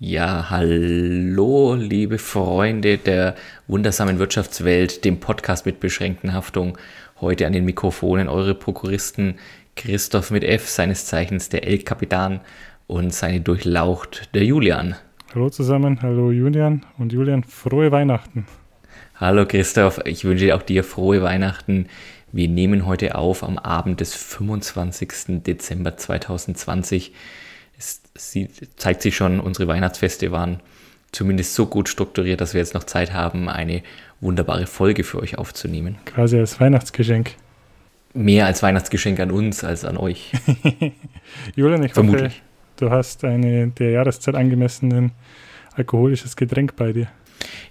Ja, hallo, liebe Freunde der wundersamen Wirtschaftswelt, dem Podcast mit beschränkten Haftung. Heute an den Mikrofonen eure Prokuristen Christoph mit F, seines Zeichens der El-Kapitan und seine Durchlaucht der Julian. Hallo zusammen, hallo Julian und Julian, frohe Weihnachten. Hallo Christoph, ich wünsche auch dir frohe Weihnachten. Wir nehmen heute auf am Abend des 25. Dezember 2020 es sieht, zeigt sich schon, unsere Weihnachtsfeste waren zumindest so gut strukturiert, dass wir jetzt noch Zeit haben, eine wunderbare Folge für euch aufzunehmen. Quasi als Weihnachtsgeschenk. Mehr als Weihnachtsgeschenk an uns als an euch. Julian, ich Vermutlich. hoffe, du hast eine der Jahreszeit angemessenen alkoholisches Getränk bei dir.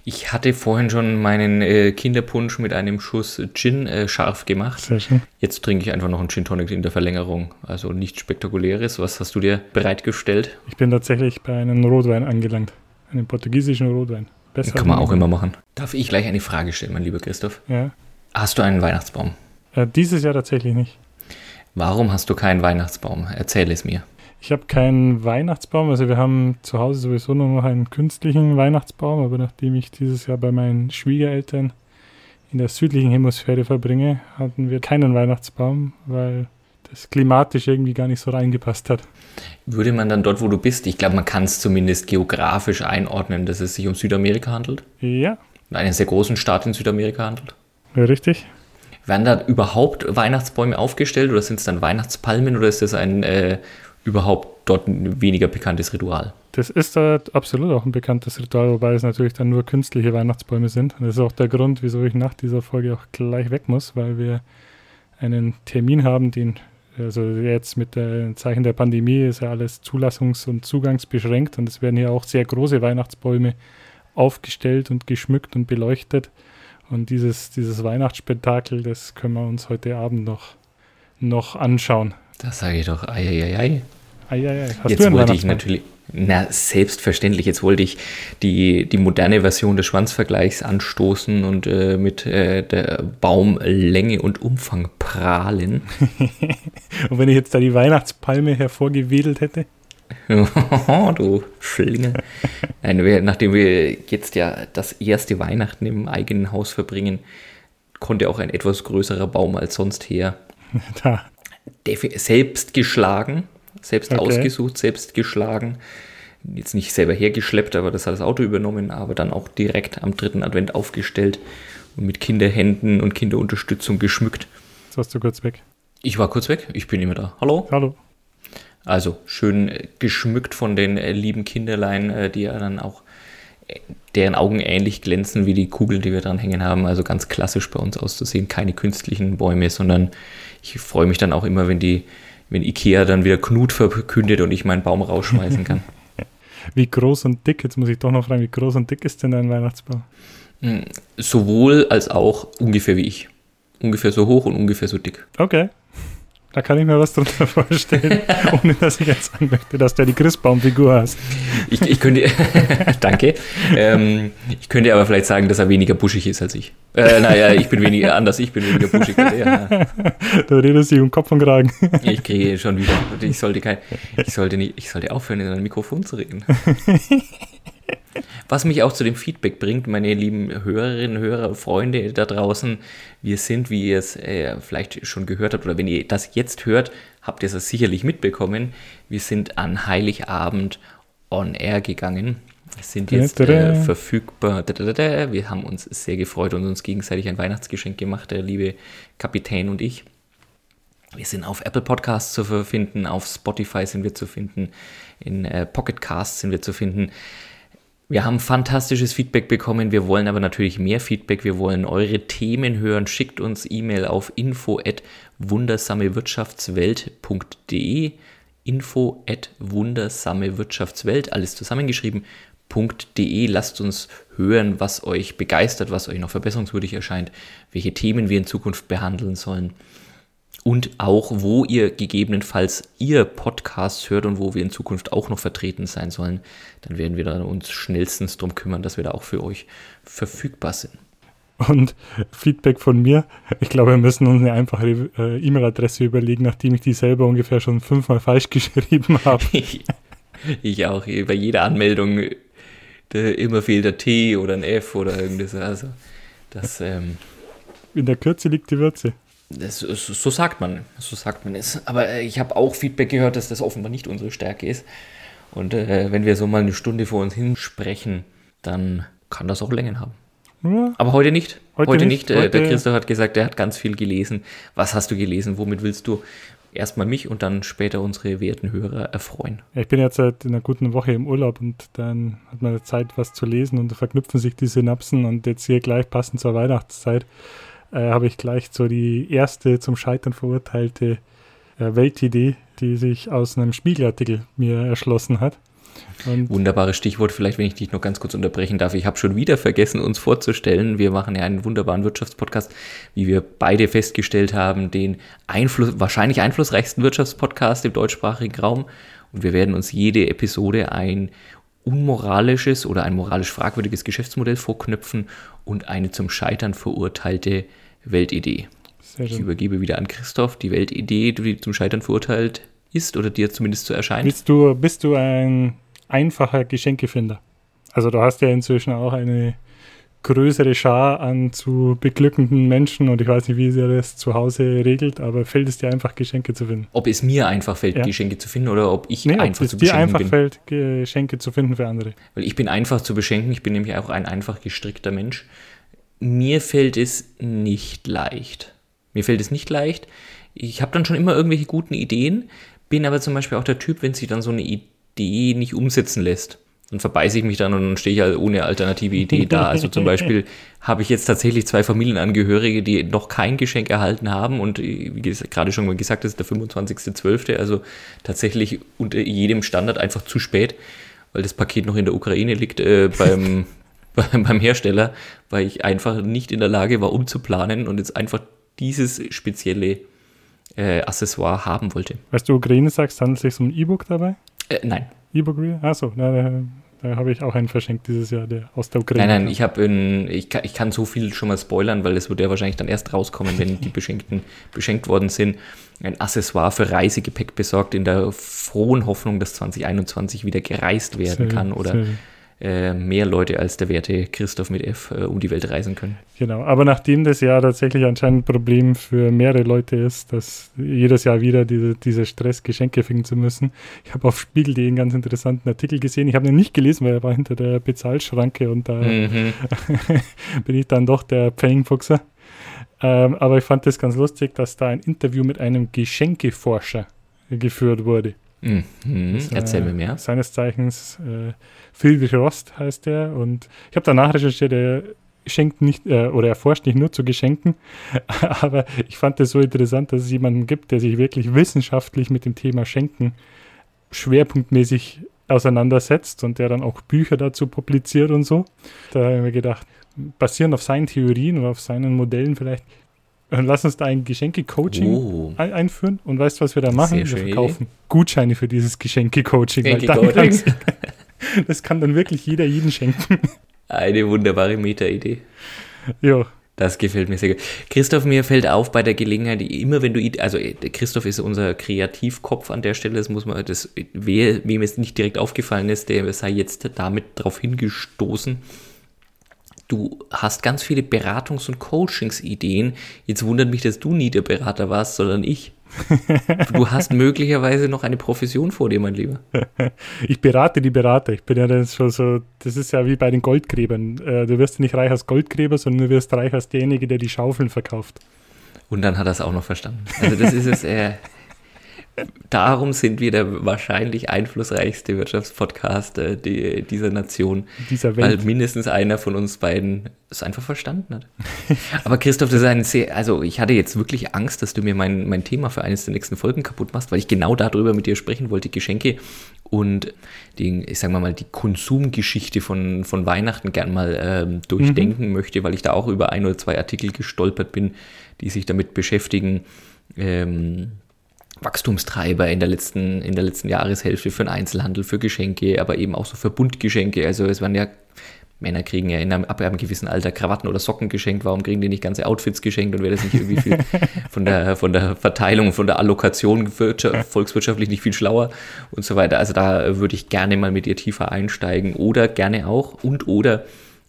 Ich hatte vorhin schon meinen äh, Kinderpunsch mit einem Schuss Gin äh, scharf gemacht. Sehr schön. Jetzt trinke ich einfach noch einen Gin Tonic in der Verlängerung. Also nichts Spektakuläres. Was hast du dir bereitgestellt? Ich bin tatsächlich bei einem Rotwein angelangt. Einem portugiesischen Rotwein. Besser Kann man auch immer machen. Darf ich gleich eine Frage stellen, mein lieber Christoph? Ja. Hast du einen Weihnachtsbaum? Äh, dieses Jahr tatsächlich nicht. Warum hast du keinen Weihnachtsbaum? Erzähl es mir. Ich habe keinen Weihnachtsbaum, also wir haben zu Hause sowieso nur noch einen künstlichen Weihnachtsbaum, aber nachdem ich dieses Jahr bei meinen Schwiegereltern in der südlichen Hemisphäre verbringe, hatten wir keinen Weihnachtsbaum, weil das klimatisch irgendwie gar nicht so reingepasst hat. Würde man dann dort, wo du bist, ich glaube, man kann es zumindest geografisch einordnen, dass es sich um Südamerika handelt? Ja. Einen sehr großen Staat in Südamerika handelt? Ja, richtig. Werden da überhaupt Weihnachtsbäume aufgestellt oder sind es dann Weihnachtspalmen oder ist das ein äh, überhaupt dort ein weniger bekanntes Ritual. Das ist da absolut auch ein bekanntes Ritual, wobei es natürlich dann nur künstliche Weihnachtsbäume sind. Und das ist auch der Grund, wieso ich nach dieser Folge auch gleich weg muss, weil wir einen Termin haben, den, also jetzt mit dem Zeichen der Pandemie ist ja alles zulassungs- und zugangsbeschränkt und es werden hier auch sehr große Weihnachtsbäume aufgestellt und geschmückt und beleuchtet. Und dieses, dieses Weihnachtsspektakel, das können wir uns heute Abend noch, noch anschauen. Das sage ich doch, ei, ei, ei. Eieiei. Hast jetzt wollte ich natürlich, na, selbstverständlich, jetzt wollte ich die, die moderne Version des Schwanzvergleichs anstoßen und äh, mit äh, der Baumlänge und Umfang prahlen. und wenn ich jetzt da die Weihnachtspalme hervorgewedelt hätte? du Schlinge. Nein, wir, nachdem wir jetzt ja das erste Weihnachten im eigenen Haus verbringen, konnte auch ein etwas größerer Baum als sonst her. Da. Selbst geschlagen selbst okay. ausgesucht, selbst geschlagen. Jetzt nicht selber hergeschleppt, aber das hat das Auto übernommen, aber dann auch direkt am dritten Advent aufgestellt und mit Kinderhänden und Kinderunterstützung geschmückt. Jetzt warst du kurz weg. Ich war kurz weg, ich bin immer da. Hallo? Hallo. Also schön äh, geschmückt von den äh, lieben Kinderlein, äh, die ja dann auch deren Augen ähnlich glänzen wie die Kugeln, die wir dran hängen haben. Also ganz klassisch bei uns auszusehen. Keine künstlichen Bäume, sondern ich freue mich dann auch immer, wenn die wenn Ikea dann wieder Knut verkündet und ich meinen Baum rausschmeißen kann. wie groß und dick, jetzt muss ich doch noch fragen, wie groß und dick ist denn dein Weihnachtsbaum? Hm, sowohl als auch ungefähr wie ich. Ungefähr so hoch und ungefähr so dick. Okay. Da kann ich mir was drunter vorstellen, ohne dass ich jetzt sagen möchte, dass du die Christbaumfigur hast. Ich, ich könnte, danke. Ähm, ich könnte aber vielleicht sagen, dass er weniger buschig ist als ich. Äh, naja, ich bin weniger anders, ich bin weniger buschig als er. Du redest dich um Kopf und Kragen. Ich kriege schon wieder. Ich sollte, kein, ich sollte, nicht, ich sollte aufhören, in ein Mikrofon zu reden. Was mich auch zu dem Feedback bringt, meine lieben Hörerinnen, Hörer, Freunde da draußen, wir sind, wie ihr es äh, vielleicht schon gehört habt, oder wenn ihr das jetzt hört, habt ihr es sicherlich mitbekommen, wir sind an Heiligabend on Air gegangen. Wir sind jetzt äh, verfügbar. Wir haben uns sehr gefreut und uns gegenseitig ein Weihnachtsgeschenk gemacht, der liebe Kapitän und ich. Wir sind auf Apple Podcasts zu finden, auf Spotify sind wir zu finden, in äh, Pocket Casts sind wir zu finden. Wir haben fantastisches Feedback bekommen. Wir wollen aber natürlich mehr Feedback. Wir wollen eure Themen hören. Schickt uns E-Mail auf info at wundersamewirtschaftswelt.de info at wundersamewirtschaftswelt, alles zusammengeschrieben.de. Lasst uns hören, was euch begeistert, was euch noch verbesserungswürdig erscheint, welche Themen wir in Zukunft behandeln sollen und auch, wo ihr gegebenenfalls ihr Podcast hört und wo wir in Zukunft auch noch vertreten sein sollen, dann werden wir dann uns schnellstens darum kümmern, dass wir da auch für euch verfügbar sind. Und Feedback von mir, ich glaube, wir müssen uns eine einfache äh, E-Mail-Adresse überlegen, nachdem ich die selber ungefähr schon fünfmal falsch geschrieben habe. Ich auch. Bei jeder Anmeldung immer fehlt der T oder ein F oder irgendwas. Also, das. Ähm, In der Kürze liegt die Würze. Das, so, sagt man, so sagt man es. Aber äh, ich habe auch Feedback gehört, dass das offenbar nicht unsere Stärke ist. Und äh, wenn wir so mal eine Stunde vor uns hinsprechen, dann kann das auch Längen haben. Ja. Aber heute nicht. Heute, heute nicht. nicht. Heute der Christoph hat gesagt, er hat ganz viel gelesen. Was hast du gelesen? Womit willst du erstmal mich und dann später unsere werten Hörer erfreuen? Ja, ich bin jetzt seit einer guten Woche im Urlaub und dann hat man Zeit, was zu lesen und da verknüpfen sich die Synapsen und jetzt hier gleich passend zur Weihnachtszeit äh, habe ich gleich so die erste zum Scheitern verurteilte äh, Weltidee, die sich aus einem Spiegelartikel mir erschlossen hat. Und Wunderbares Stichwort, vielleicht wenn ich dich noch ganz kurz unterbrechen darf. Ich habe schon wieder vergessen, uns vorzustellen. Wir machen ja einen wunderbaren Wirtschaftspodcast, wie wir beide festgestellt haben, den Einfluss, wahrscheinlich einflussreichsten Wirtschaftspodcast im deutschsprachigen Raum. Und wir werden uns jede Episode ein unmoralisches oder ein moralisch fragwürdiges Geschäftsmodell vorknöpfen und eine zum Scheitern verurteilte Weltidee. Ich übergebe wieder an Christoph die Weltidee, die zum Scheitern verurteilt ist oder dir zumindest zu erscheinen. Bist du, bist du ein einfacher Geschenkefinder? Also du hast ja inzwischen auch eine größere Schar an zu beglückenden Menschen und ich weiß nicht, wie sie das zu Hause regelt, aber fällt es dir einfach, Geschenke zu finden? Ob es mir einfach fällt, ja. Geschenke zu finden oder ob ich nee, einfach ob es zu dir einfach bin. fällt, Geschenke zu finden für andere. Weil ich bin einfach zu beschenken, ich bin nämlich auch ein einfach gestrickter Mensch. Mir fällt es nicht leicht. Mir fällt es nicht leicht. Ich habe dann schon immer irgendwelche guten Ideen, bin aber zum Beispiel auch der Typ, wenn sich dann so eine Idee nicht umsetzen lässt dann verbeiße ich mich dann und dann stehe ich halt ohne alternative Idee da. Also zum Beispiel habe ich jetzt tatsächlich zwei Familienangehörige, die noch kein Geschenk erhalten haben und wie gerade schon mal gesagt, das ist der 25.12., also tatsächlich unter jedem Standard einfach zu spät, weil das Paket noch in der Ukraine liegt äh, beim, beim Hersteller, weil ich einfach nicht in der Lage war, umzuplanen und jetzt einfach dieses spezielle äh, Accessoire haben wollte. Weißt du, Ukraine sagst, handelt es sich um ein E-Book dabei? Äh, nein. E-Book Reader? Achso, da, da habe ich auch einen verschenkt dieses Jahr, der aus der Ukraine. Nein, nein, ich habe ich, kann, ich kann so viel schon mal spoilern, weil es wird ja wahrscheinlich dann erst rauskommen, wenn die Beschenkten beschenkt worden sind. Ein Accessoire für Reisegepäck besorgt, in der frohen Hoffnung, dass 2021 wieder gereist werden sehr, kann oder sehr mehr Leute als der werte Christoph mit F äh, um die Welt reisen können. Genau, aber nachdem das ja tatsächlich anscheinend ein Problem für mehrere Leute ist, dass jedes Jahr wieder diese, dieser Stress, Geschenke finden zu müssen. Ich habe auf Spiegel.de einen ganz interessanten Artikel gesehen. Ich habe ihn nicht gelesen, weil er war hinter der Bezahlschranke und da mhm. bin ich dann doch der Pfennigfuchser. Ähm, aber ich fand das ganz lustig, dass da ein Interview mit einem Geschenkeforscher geführt wurde. Mhm. Das, Erzähl mir mehr. Seines Zeichens äh, Friedrich Rost heißt der und ich habe danach recherchiert, er schenkt nicht äh, oder er forscht nicht nur zu Geschenken, aber ich fand es so interessant, dass es jemanden gibt, der sich wirklich wissenschaftlich mit dem Thema Schenken schwerpunktmäßig auseinandersetzt und der dann auch Bücher dazu publiziert und so. Da habe ich mir gedacht, basierend auf seinen Theorien oder auf seinen Modellen vielleicht Lass uns da ein Geschenke-Coaching oh. ein einführen und weißt du, was wir da machen? Sehr wir verkaufen Idee. Gutscheine für dieses Geschenke-Coaching. Geschenke das kann dann wirklich jeder jeden schenken. Eine wunderbare Meta-Idee. Ja. Das gefällt mir sehr gut. Christoph, mir fällt auf bei der Gelegenheit, immer wenn du, also Christoph ist unser Kreativkopf an der Stelle, das muss man, das, wem es nicht direkt aufgefallen ist, der sei jetzt damit darauf hingestoßen, du hast ganz viele Beratungs- und Coachingsideen. Jetzt wundert mich, dass du nie der Berater warst, sondern ich. Du hast möglicherweise noch eine Profession vor dir, mein Lieber. Ich berate die Berater. Ich bin ja dann schon so, das ist ja wie bei den Goldgräbern. Äh, du wirst nicht reich als Goldgräber, sondern du wirst reich als derjenige, der die Schaufeln verkauft. Und dann hat er es auch noch verstanden. Also das ist es, äh, darum sind wir der wahrscheinlich einflussreichste Wirtschaftspodcast äh, die, dieser Nation. Dieser Welt. Weil mindestens einer von uns beiden es einfach verstanden hat. Aber Christoph, das ist ein sehr, also ich hatte jetzt wirklich Angst, dass du mir mein, mein Thema für eines der nächsten Folgen kaputt machst, weil ich genau darüber mit dir sprechen wollte, Geschenke und die, ich sag mal mal, die Konsumgeschichte von, von Weihnachten gern mal ähm, durchdenken mhm. möchte, weil ich da auch über ein oder zwei Artikel gestolpert bin, die sich damit beschäftigen. Ähm, Wachstumstreiber in der letzten, in der letzten Jahreshälfte für den Einzelhandel, für Geschenke, aber eben auch so für Bundgeschenke. Also es waren ja Männer kriegen ja in einem, ab einem gewissen Alter Krawatten oder Socken geschenkt. Warum kriegen die nicht ganze Outfits geschenkt und wäre das nicht irgendwie viel von der, von der Verteilung, von der Allokation volkswirtschaftlich nicht viel schlauer und so weiter. Also da würde ich gerne mal mit ihr tiefer einsteigen oder gerne auch und oder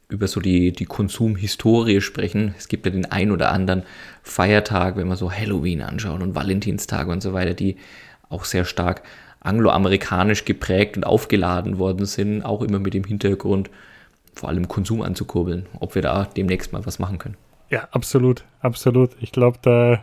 über so die, die Konsumhistorie sprechen. Es gibt ja den ein oder anderen Feiertag, wenn man so Halloween anschaut und Valentinstag und so weiter, die auch sehr stark angloamerikanisch geprägt und aufgeladen worden sind, auch immer mit dem Hintergrund, vor allem Konsum anzukurbeln, ob wir da demnächst mal was machen können. Ja, absolut, absolut. Ich glaube, da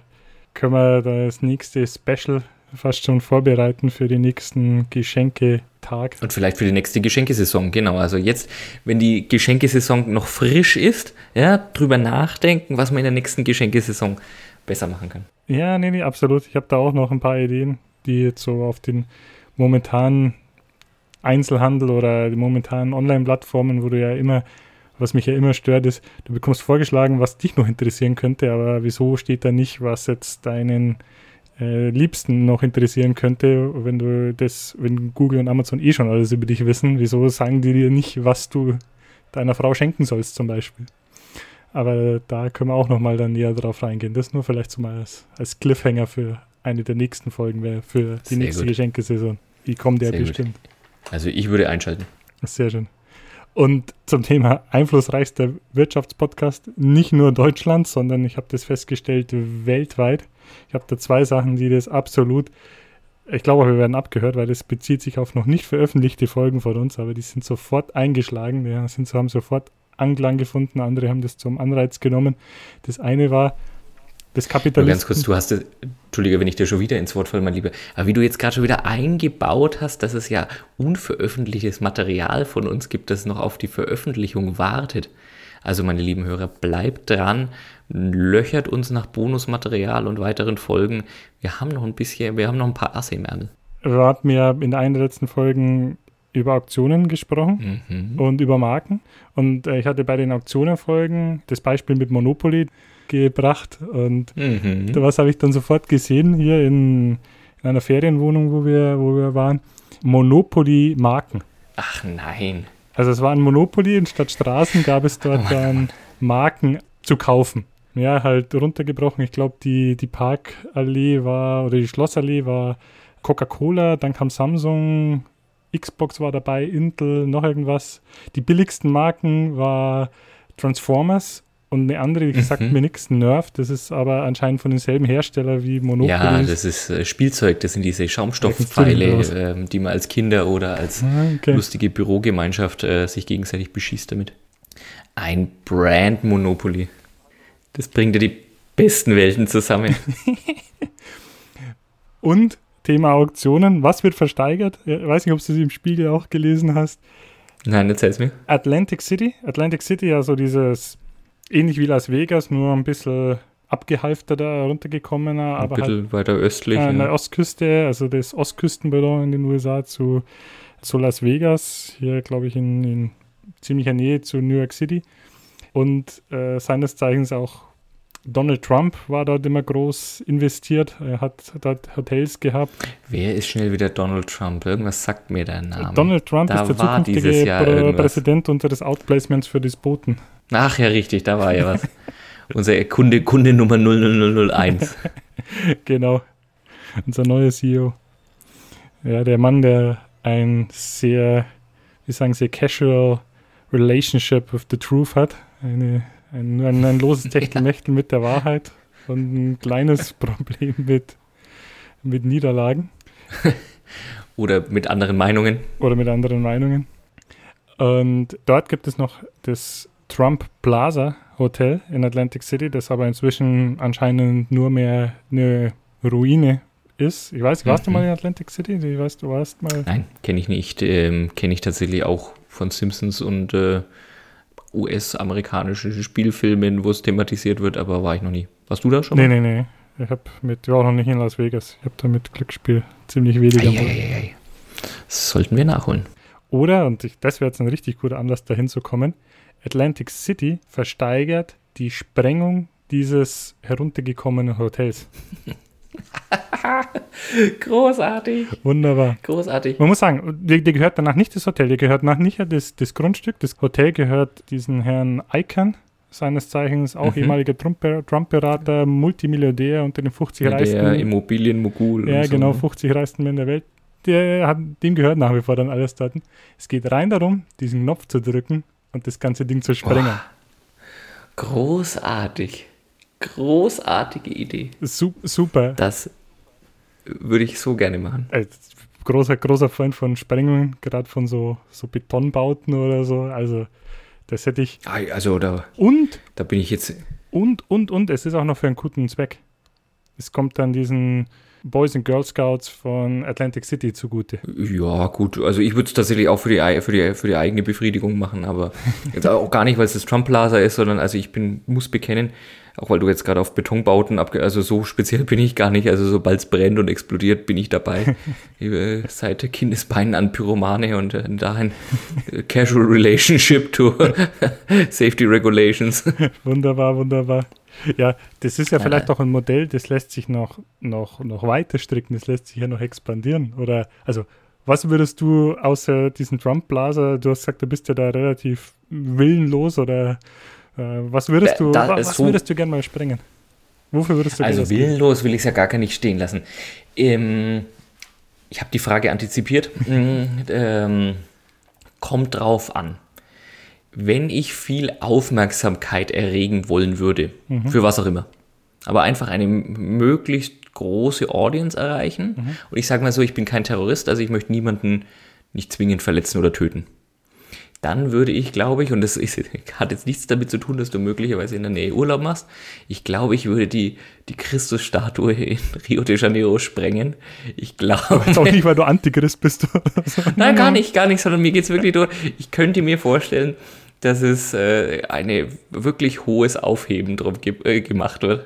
können wir das nächste Special fast schon vorbereiten für den nächsten Geschenketag. Und vielleicht für die nächste Geschenkesaison, genau. Also jetzt, wenn die Geschenkesaison noch frisch ist, ja, drüber nachdenken, was man in der nächsten Geschenkesaison besser machen kann. Ja, nee, nee, absolut. Ich habe da auch noch ein paar Ideen, die jetzt so auf den momentanen Einzelhandel oder die momentanen Online-Plattformen, wo du ja immer, was mich ja immer stört, ist, du bekommst vorgeschlagen, was dich noch interessieren könnte, aber wieso steht da nicht, was jetzt deinen äh, Liebsten noch interessieren könnte, wenn du das, wenn Google und Amazon eh schon alles über dich wissen, wieso sagen die dir nicht, was du deiner Frau schenken sollst zum Beispiel? Aber da können wir auch nochmal dann näher drauf reingehen. Das nur vielleicht so mal als, als Cliffhanger für eine der nächsten Folgen wäre, für die Sehr nächste gut. Geschenkesaison. Die kommt ja bestimmt. Gut. Also ich würde einschalten. Sehr schön. Und zum Thema einflussreichster Wirtschaftspodcast, nicht nur Deutschland, sondern ich habe das festgestellt, weltweit. Ich habe da zwei Sachen, die das absolut, ich glaube, wir werden abgehört, weil das bezieht sich auf noch nicht veröffentlichte Folgen von uns, aber die sind sofort eingeschlagen, die sind, haben sofort Anklang gefunden, andere haben das zum Anreiz genommen. Das eine war, des Kapitalisten. Ganz kurz, du hast, Entschuldige, wenn ich dir schon wieder ins Wort falle, mein Lieber, aber wie du jetzt gerade schon wieder eingebaut hast, dass es ja unveröffentlichtes Material von uns gibt, das noch auf die Veröffentlichung wartet. Also, meine lieben Hörer, bleibt dran, löchert uns nach Bonusmaterial und weiteren Folgen. Wir haben noch ein bisschen, wir haben noch ein paar Asse im Ärmel. Hatten ja in einer der letzten Folgen über Auktionen gesprochen mhm. und über Marken. Und äh, ich hatte bei den Auktionenfolgen das Beispiel mit Monopoly gebracht. Und mhm. was habe ich dann sofort gesehen hier in, in, einer Ferienwohnung, wo wir, wo wir waren? Monopoly-Marken. Ach nein. Also es war ein Monopoly und statt Straßen gab es dort oh dann Marken zu kaufen. Ja, halt runtergebrochen. Ich glaube, die, die Parkallee war, oder die Schlossallee war Coca-Cola, dann kam Samsung, Xbox war dabei, Intel, noch irgendwas. Die billigsten Marken war Transformers und eine andere, die mhm. sagt mir nichts, Nerf, das ist aber anscheinend von demselben Hersteller wie Monopoly. Ja, das ist äh, Spielzeug, das sind diese Schaumstoffpfeile, äh, die man als Kinder oder als ah, okay. lustige Bürogemeinschaft äh, sich gegenseitig beschießt damit. Ein Brand Monopoly. Das bringt ja die besten Welten zusammen. und Thema Auktionen, was wird versteigert? Ich weiß nicht, ob du es im Spiegel auch gelesen hast. Nein, erzähl's mir. Atlantic City. Atlantic City, also dieses ähnlich wie Las Vegas, nur ein bisschen abgehalfterter, runtergekommener, aber ein bisschen halt, weiter östlich. Äh, an der Ostküste, also das Ostküstenballon in den USA zu, zu Las Vegas, hier glaube ich in, in, ziemlicher Nähe zu New York City. Und äh, seines Zeichens auch Donald Trump war dort immer groß investiert. Er hat dort Hotels gehabt. Wer ist schnell wieder Donald Trump? Irgendwas sagt mir der Name. Donald Trump da ist der zukünftige Präsident unter des Outplacements für Despoten. Ach ja, richtig, da war ja was. Unser Kunde, Kunde Nummer 00001. genau. Unser neuer CEO. Ja, der Mann, der ein sehr, wie sagen Sie, casual relationship with the truth hat. Eine, ein, ein, ein loses Techtelmechtel ja. mit der Wahrheit und ein kleines Problem mit, mit Niederlagen. Oder mit anderen Meinungen. Oder mit anderen Meinungen. Und dort gibt es noch das Trump Plaza Hotel in Atlantic City, das aber inzwischen anscheinend nur mehr eine Ruine ist. Ich weiß, warst mhm. du mal in Atlantic City? Ich weiß, du warst mal. Nein, kenne ich nicht. Ähm, kenne ich tatsächlich auch von Simpsons und äh, US-amerikanischen Spielfilmen, wo es thematisiert wird, aber war ich noch nie. Warst du da schon? Nee, mal? nee, nee. Ich habe mit, war auch noch nicht in Las Vegas. Ich habe da mit Glücksspiel ziemlich weniger. Ei, ei, ei, Das sollten wir nachholen. Oder, und ich, das wäre jetzt ein richtig guter Anlass, dahin zu kommen, Atlantic City versteigert die Sprengung dieses heruntergekommenen Hotels. Großartig. Wunderbar. Großartig. Man muss sagen, dir, dir gehört danach nicht das Hotel, dir gehört nach nicht das, das Grundstück. Das Hotel gehört diesen Herrn Icahn, seines Zeichens auch Mhm. ehemaliger Trump- Trump-Berater, Multimilliardär unter den 50 Der reichsten. Immobilienmogul. Ja, und so, genau, ne? 50 reichsten Männer der Welt. Der hat, dem gehört nach wie vor dann alles dort. Es geht rein darum, diesen Knopf zu drücken und das ganze Ding zu sprengen. Großartig. Großartige Idee. Su super. Das würde ich so gerne machen. Großer, großer Freund von Sprengungen, gerade von so, so Betonbauten oder so. Also, das hätte ich. Also da, Und, da bin ich jetzt. und, und, und, es ist auch noch für einen guten Zweck. Es kommt dann diesen Boys and Girl Scouts von Atlantic City zugute. Ja, gut. Also ich würde es tatsächlich auch für die, für, die, für die eigene Befriedigung machen, aber jetzt auch gar nicht, weil es das Trump Plaza ist, sondern also ich bin, muss bekennen, auch weil du jetzt gerade auf Betonbauten abge... Also so speziell bin ich gar nicht. Also sobald es brennt und explodiert, bin ich dabei. Seit Kindesbeinen an Pyromane und äh, dahin äh, Casual Relationship to Safety Regulations. Wunderbar, wunderbar. Ja, das ist ja vielleicht auch ein Modell, das lässt sich noch, noch, noch weiter stricken, das lässt sich ja noch expandieren. Oder, also, was würdest du außer diesen Trump-Blaser, du hast gesagt, du bist ja da relativ willenlos oder äh, was würdest Da- du, da was so- würdest du gerne mal sprengen? Wofür würdest du Also willenlos will ich es ja gar nicht stehen lassen. Ähm, ich habe die Frage antizipiert. Mm, ähm, kommt drauf an. Wenn ich viel Aufmerksamkeit erregen wollen würde, für was auch immer, aber einfach eine möglichst große Audience erreichen, und ich sage mal so, ich bin kein Terrorist, also ich möchte niemanden nicht zwingend verletzen oder töten dann würde ich, glaube ich, und das ist, hat jetzt nichts damit zu tun, dass du möglicherweise in der Nähe Urlaub machst. Ich glaube, ich würde die, die Christusstatue in Rio de Janeiro sprengen. Ich glaube. Jetzt auch nicht, weil du Antichrist bist. Nein, gar nicht, gar nicht, sondern mir geht es wirklich nur, ich könnte mir vorstellen, dass es äh, eine wirklich hohes Aufheben drauf ge äh, gemacht wird.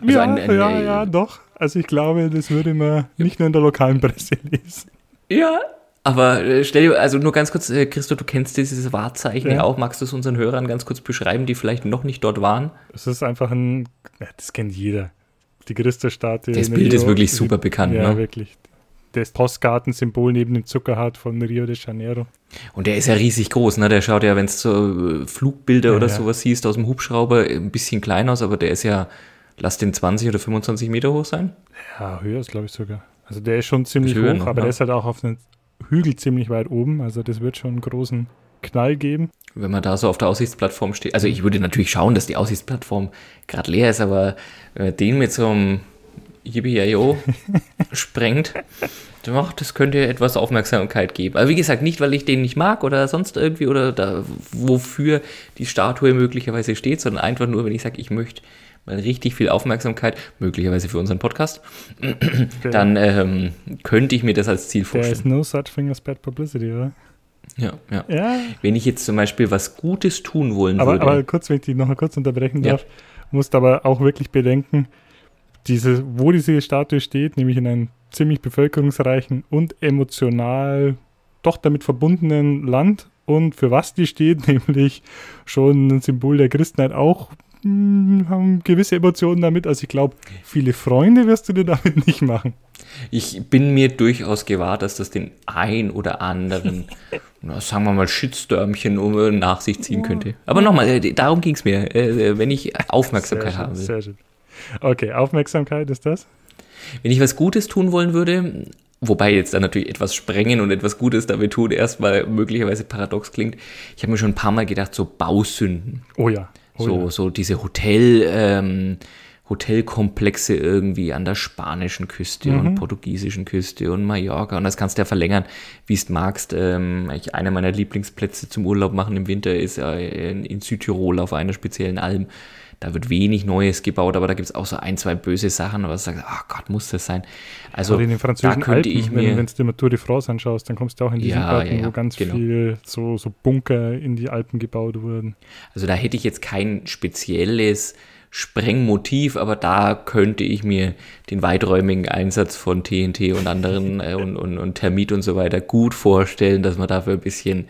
Also ja, ein- ein- ja, ja, doch. Also ich glaube, das würde man nicht nur in der lokalen Presse lesen. Ja, aber äh, stell dir, also nur ganz kurz, äh, Christo, du kennst dieses Wahrzeichen ja. Ja. auch. Magst du es unseren Hörern ganz kurz beschreiben, die vielleicht noch nicht dort waren? Es ist einfach ein, das kennt jeder. Die Christusstatue. Das Bild ist wirklich super bekannt, Ja, ne? wirklich. Das Postkartensymbol neben dem Zuckerhart von Rio de Janeiro. Und der ist ja riesig groß, ne? Der schaut ja, wenn es so äh, Flugbilder Ja, oder ja. sowas siehst aus dem Hubschrauber, ein bisschen klein aus, aber der ist ja, lass den 20 oder 25 Meter hoch sein. Ja, höher ist, glaube ich, sogar. Also der ist schon ziemlich Ist hoch, noch, aber ja. der ist halt auch auf einem Hügel ziemlich weit oben. Also das wird schon einen großen Knall geben. Wenn man da so auf der Aussichtsplattform steht. Also ich würde natürlich schauen, dass die Aussichtsplattform gerade leer ist, aber man den mit so einem Yippie sprengt, das könnte etwas Aufmerksamkeit geben. Aber wie gesagt, nicht, weil ich den nicht mag oder sonst irgendwie oder da, wofür die Statue möglicherweise steht, sondern einfach nur, wenn ich sage, ich möchte mal richtig viel Aufmerksamkeit, möglicherweise für unseren Podcast, dann ähm, könnte ich mir das als Ziel der ist vorstellen. no such thing as bad publicity, oder? Ja, ja. Ja, Wenn ich jetzt zum Beispiel was Gutes tun wollen aber, würde. aber kurz, wenn ich dich noch mal kurz unterbrechen Ja. darf, musst aber auch wirklich bedenken, diese, wo diese Statue steht, nämlich in einem ziemlich bevölkerungsreichen und emotional doch damit verbundenen Land und für was die steht, nämlich schon ein Symbol der Christenheit auch mh, haben gewisse Emotionen damit. Also ich glaube, viele Freunde wirst du dir damit nicht machen. Ich bin mir durchaus gewahr, dass das den ein oder anderen, na, sagen wir mal, Shitstürmchen um äh, nach sich ziehen könnte. Aber nochmal, äh, darum ging es mir, äh, wenn ich Aufmerksamkeit sehr haben schön, will. sehr schön. Okay, Aufmerksamkeit ist das? Wenn ich was Gutes tun wollen würde, wobei jetzt dann natürlich etwas sprengen und etwas Gutes damit tun erstmal möglicherweise paradox klingt, ich habe mir schon ein paar Mal gedacht, so Bausünden. Oh ja. Oh so, ja. so diese Hotel, ähm, Hotelkomplexe irgendwie an der spanischen Küste Mhm. und portugiesischen Küste und Mallorca. Und das kannst du ja verlängern, wie es magst. Ähm, ich, einer meiner Lieblingsplätze zum Urlaub machen im Winter ist äh, in, in Südtirol auf einer speziellen Alm. Da wird wenig Neues gebaut, aber da gibt es auch so ein, zwei böse Sachen, aber du sagst, ach Gott, muss das sein. Also in den französischen da könnte Alpen, ich wenn, mir, wenn du dir mal Tour de France anschaust, dann kommst du auch in diesen Ja, Alpen, ja, wo ganz genau. viel so, so Bunker in die Alpen gebaut wurden. Also da hätte ich jetzt kein spezielles Sprengmotiv, aber da könnte ich mir den weiträumigen Einsatz von TNT und anderen äh, und, und, und Termit und so weiter gut vorstellen, dass man dafür ein bisschen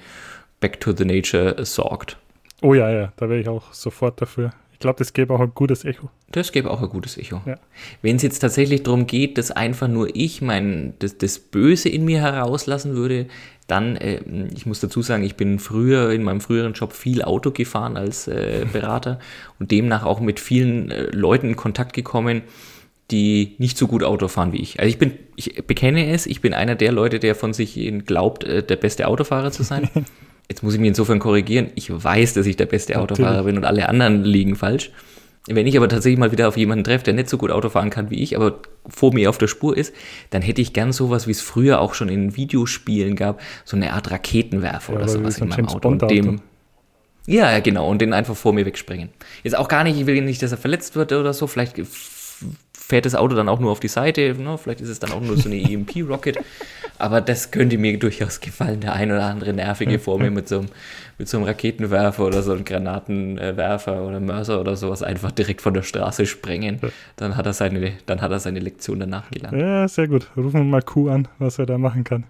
Back to the Nature sorgt. Oh ja, ja, da wäre ich auch sofort dafür. Ich glaube, das gäbe auch ein gutes Echo. Das gäbe auch ein gutes Echo. Ja. Wenn es jetzt tatsächlich darum geht, dass einfach nur ich mein, das, das Böse in mir herauslassen würde, dann, äh, ich muss dazu sagen, ich bin früher in meinem früheren Job viel Auto gefahren als äh, Berater und demnach auch mit vielen äh, Leuten in Kontakt gekommen, die nicht so gut Auto fahren wie ich. Also ich bin, ich bekenne es, ich bin einer der Leute, der von sich glaubt, äh, der beste Autofahrer zu sein. Jetzt muss ich mich insofern korrigieren. Ich weiß, dass ich der beste Natürlich. Autofahrer bin und alle anderen liegen falsch. Wenn ich aber tatsächlich mal wieder auf jemanden treffe, der nicht so gut Auto fahren kann wie ich, aber vor mir auf der Spur ist, dann hätte ich gern sowas, wie es früher auch schon in Videospielen gab, so eine Art Raketenwerfer ja, oder sowas in meinem Auto. Und dem, ja, genau, und den einfach vor mir wegspringen. Jetzt auch gar nicht, ich will nicht, dass er verletzt wird oder so, vielleicht fährt das Auto dann auch nur auf die Seite, ne? vielleicht ist es dann auch nur so eine EMP-Rocket, aber das könnte mir durchaus gefallen, der ein oder andere Nervige vor mir mit so, einem, mit so einem Raketenwerfer oder so einem Granatenwerfer oder Mörser oder sowas einfach direkt von der Straße sprengen, dann hat er seine, dann hat er seine Lektion danach gelernt. Ja, sehr gut. Rufen wir mal Q an, was er da machen kann.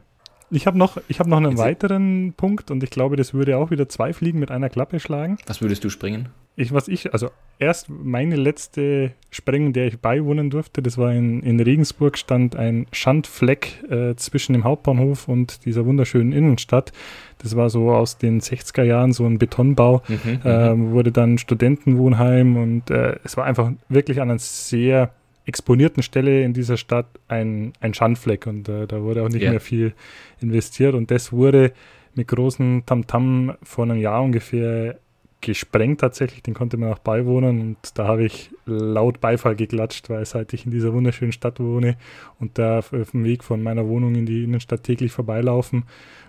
Ich habe noch, hab noch einen Jetzt weiteren Punkt und ich glaube, das würde auch wieder zwei Fliegen mit einer Klappe schlagen. Was würdest du springen? Ich, was ich, also erst meine letzte Sprengung, der ich beiwohnen durfte, das war in, in Regensburg, stand ein Schandfleck äh, zwischen dem Hauptbahnhof und dieser wunderschönen Innenstadt. Das war so aus den 60er Jahren so ein Betonbau, mhm, äh, wurde dann Studentenwohnheim und äh, es war einfach wirklich an einer sehr exponierten Stelle in dieser Stadt ein, ein Schandfleck und äh, da wurde auch nicht yeah. mehr viel investiert und das wurde mit großen Tamtam -Tam vor einem Jahr ungefähr gesprengt tatsächlich, den konnte man auch beiwohnen und da habe ich laut Beifall geklatscht, weil seit ich in dieser wunderschönen Stadt wohne und da auf dem Weg von meiner Wohnung in die Innenstadt täglich vorbeilaufen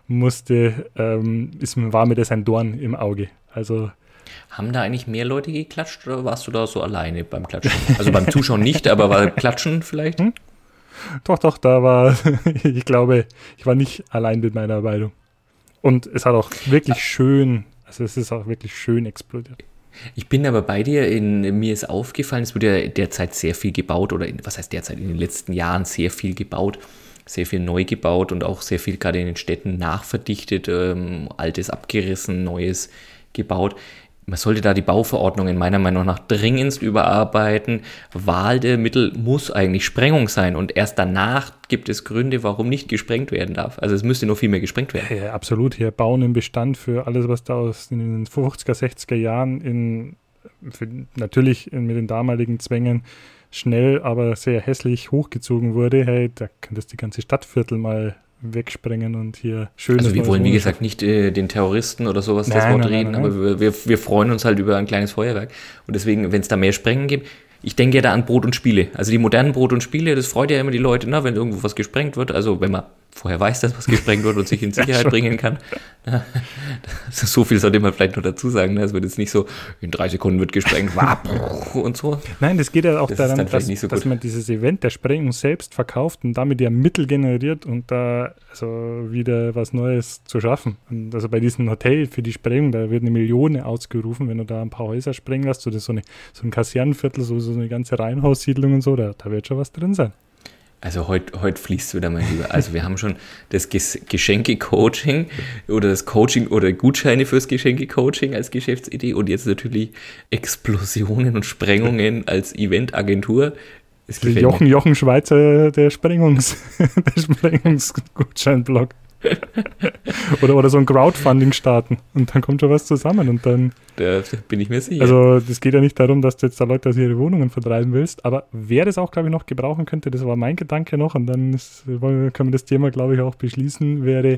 musste, ähm, ist, war mir das ein Dorn im Auge. Also haben da eigentlich mehr Leute geklatscht oder warst du da so alleine beim Klatschen? Also beim Zuschauen nicht, aber beim Klatschen vielleicht? Hm? Doch, doch, da war, ich glaube, ich war nicht allein mit meiner Arbeitung. Und es hat auch wirklich schön, also es ist auch wirklich schön explodiert. Ich bin aber bei dir, in, mir ist aufgefallen, es wurde ja derzeit sehr viel gebaut oder in, was heißt derzeit, in den letzten Jahren sehr viel gebaut, sehr viel neu gebaut und auch sehr viel gerade in den Städten nachverdichtet, ähm, altes abgerissen, neues gebaut man sollte da die Bauverordnungen meiner Meinung nach dringendst überarbeiten. Wahl der Mittel muss eigentlich Sprengung sein und erst danach gibt es Gründe, warum nicht gesprengt werden darf. Also es müsste noch viel mehr gesprengt werden. Ja, absolut. Hier bauen im Bestand für alles, was da aus den 50er, 60er Jahren in, für, natürlich mit den damaligen Zwängen schnell, aber sehr hässlich hochgezogen wurde. Hey, da könntest du die ganze Stadtviertel mal wegsprengen und hier schön. Also wir wollen, wie gesagt, nicht äh, den Terroristen oder sowas nein, das Wort nein, reden, nein, aber wir, wir, wir, freuen uns halt über ein kleines Feuerwerk. Und deswegen, wenn es da mehr Sprengen gibt, ich denke ja da an Brot und Spiele. Also die modernen Brot und Spiele, das freut ja immer die Leute, ne, wenn irgendwo was gesprengt wird. Also wenn man vorher weiß, dass was gesprengt wird und sich in Sicherheit ja, bringen kann. so viel sollte man vielleicht noch dazu sagen. Ne? Es wird jetzt nicht so, in drei Sekunden wird gesprengt, und so. Nein, das geht ja auch das daran, dass, so dass, man dieses Event der Sprengung selbst verkauft und damit ja Mittel generiert und da also wieder was Neues zu schaffen. Und also bei diesem Hotel für die Sprengung, da wird eine Million ausgerufen, wenn du da ein paar Häuser sprengen lässt, oder so, eine, so ein Kasernenviertel, so, so eine ganze Reihenhaussiedlung und so, da, da wird schon was drin sein. Also heute heut fließt es wieder mal über. Also wir haben schon das Geschenke-Coaching oder das Coaching oder Gutscheine fürs Geschenke-Coaching als Geschäftsidee und jetzt natürlich Explosionen und Sprengungen als Eventagentur. Jochen, Jochen Schweizer, der Sprengungs, der Sprengungsgutscheinblock. oder, oder so ein Crowdfunding starten und dann kommt schon was zusammen und dann. Da bin ich mir sicher. Also, das geht ja nicht darum, dass du jetzt da Leute aus ihre Wohnungen vertreiben willst, aber wer das auch, glaube ich, noch gebrauchen könnte, das war mein Gedanke noch und dann ist, können wir das Thema, glaube ich, auch beschließen, wäre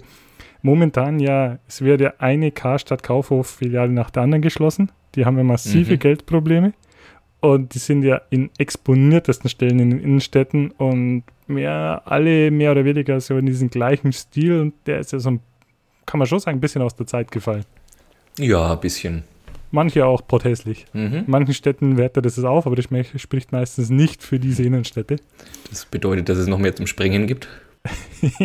momentan ja, es wird ja eine Karstadt Kaufhof-Filiale nach der anderen geschlossen. Die haben ja massive mhm. Geldprobleme. Und die sind ja in exponiertesten Stellen in den Innenstädten und mehr, alle mehr oder weniger so in diesem gleichen Stil. Und der ist ja so ein, kann man schon sagen, ein bisschen aus der Zeit gefallen. Ja, ein bisschen. Manche auch protestlich. Mhm. Manchen Städten wertet das auf, aber das spricht meistens nicht für diese Innenstädte. Das bedeutet, dass es noch mehr zum Sprengen gibt.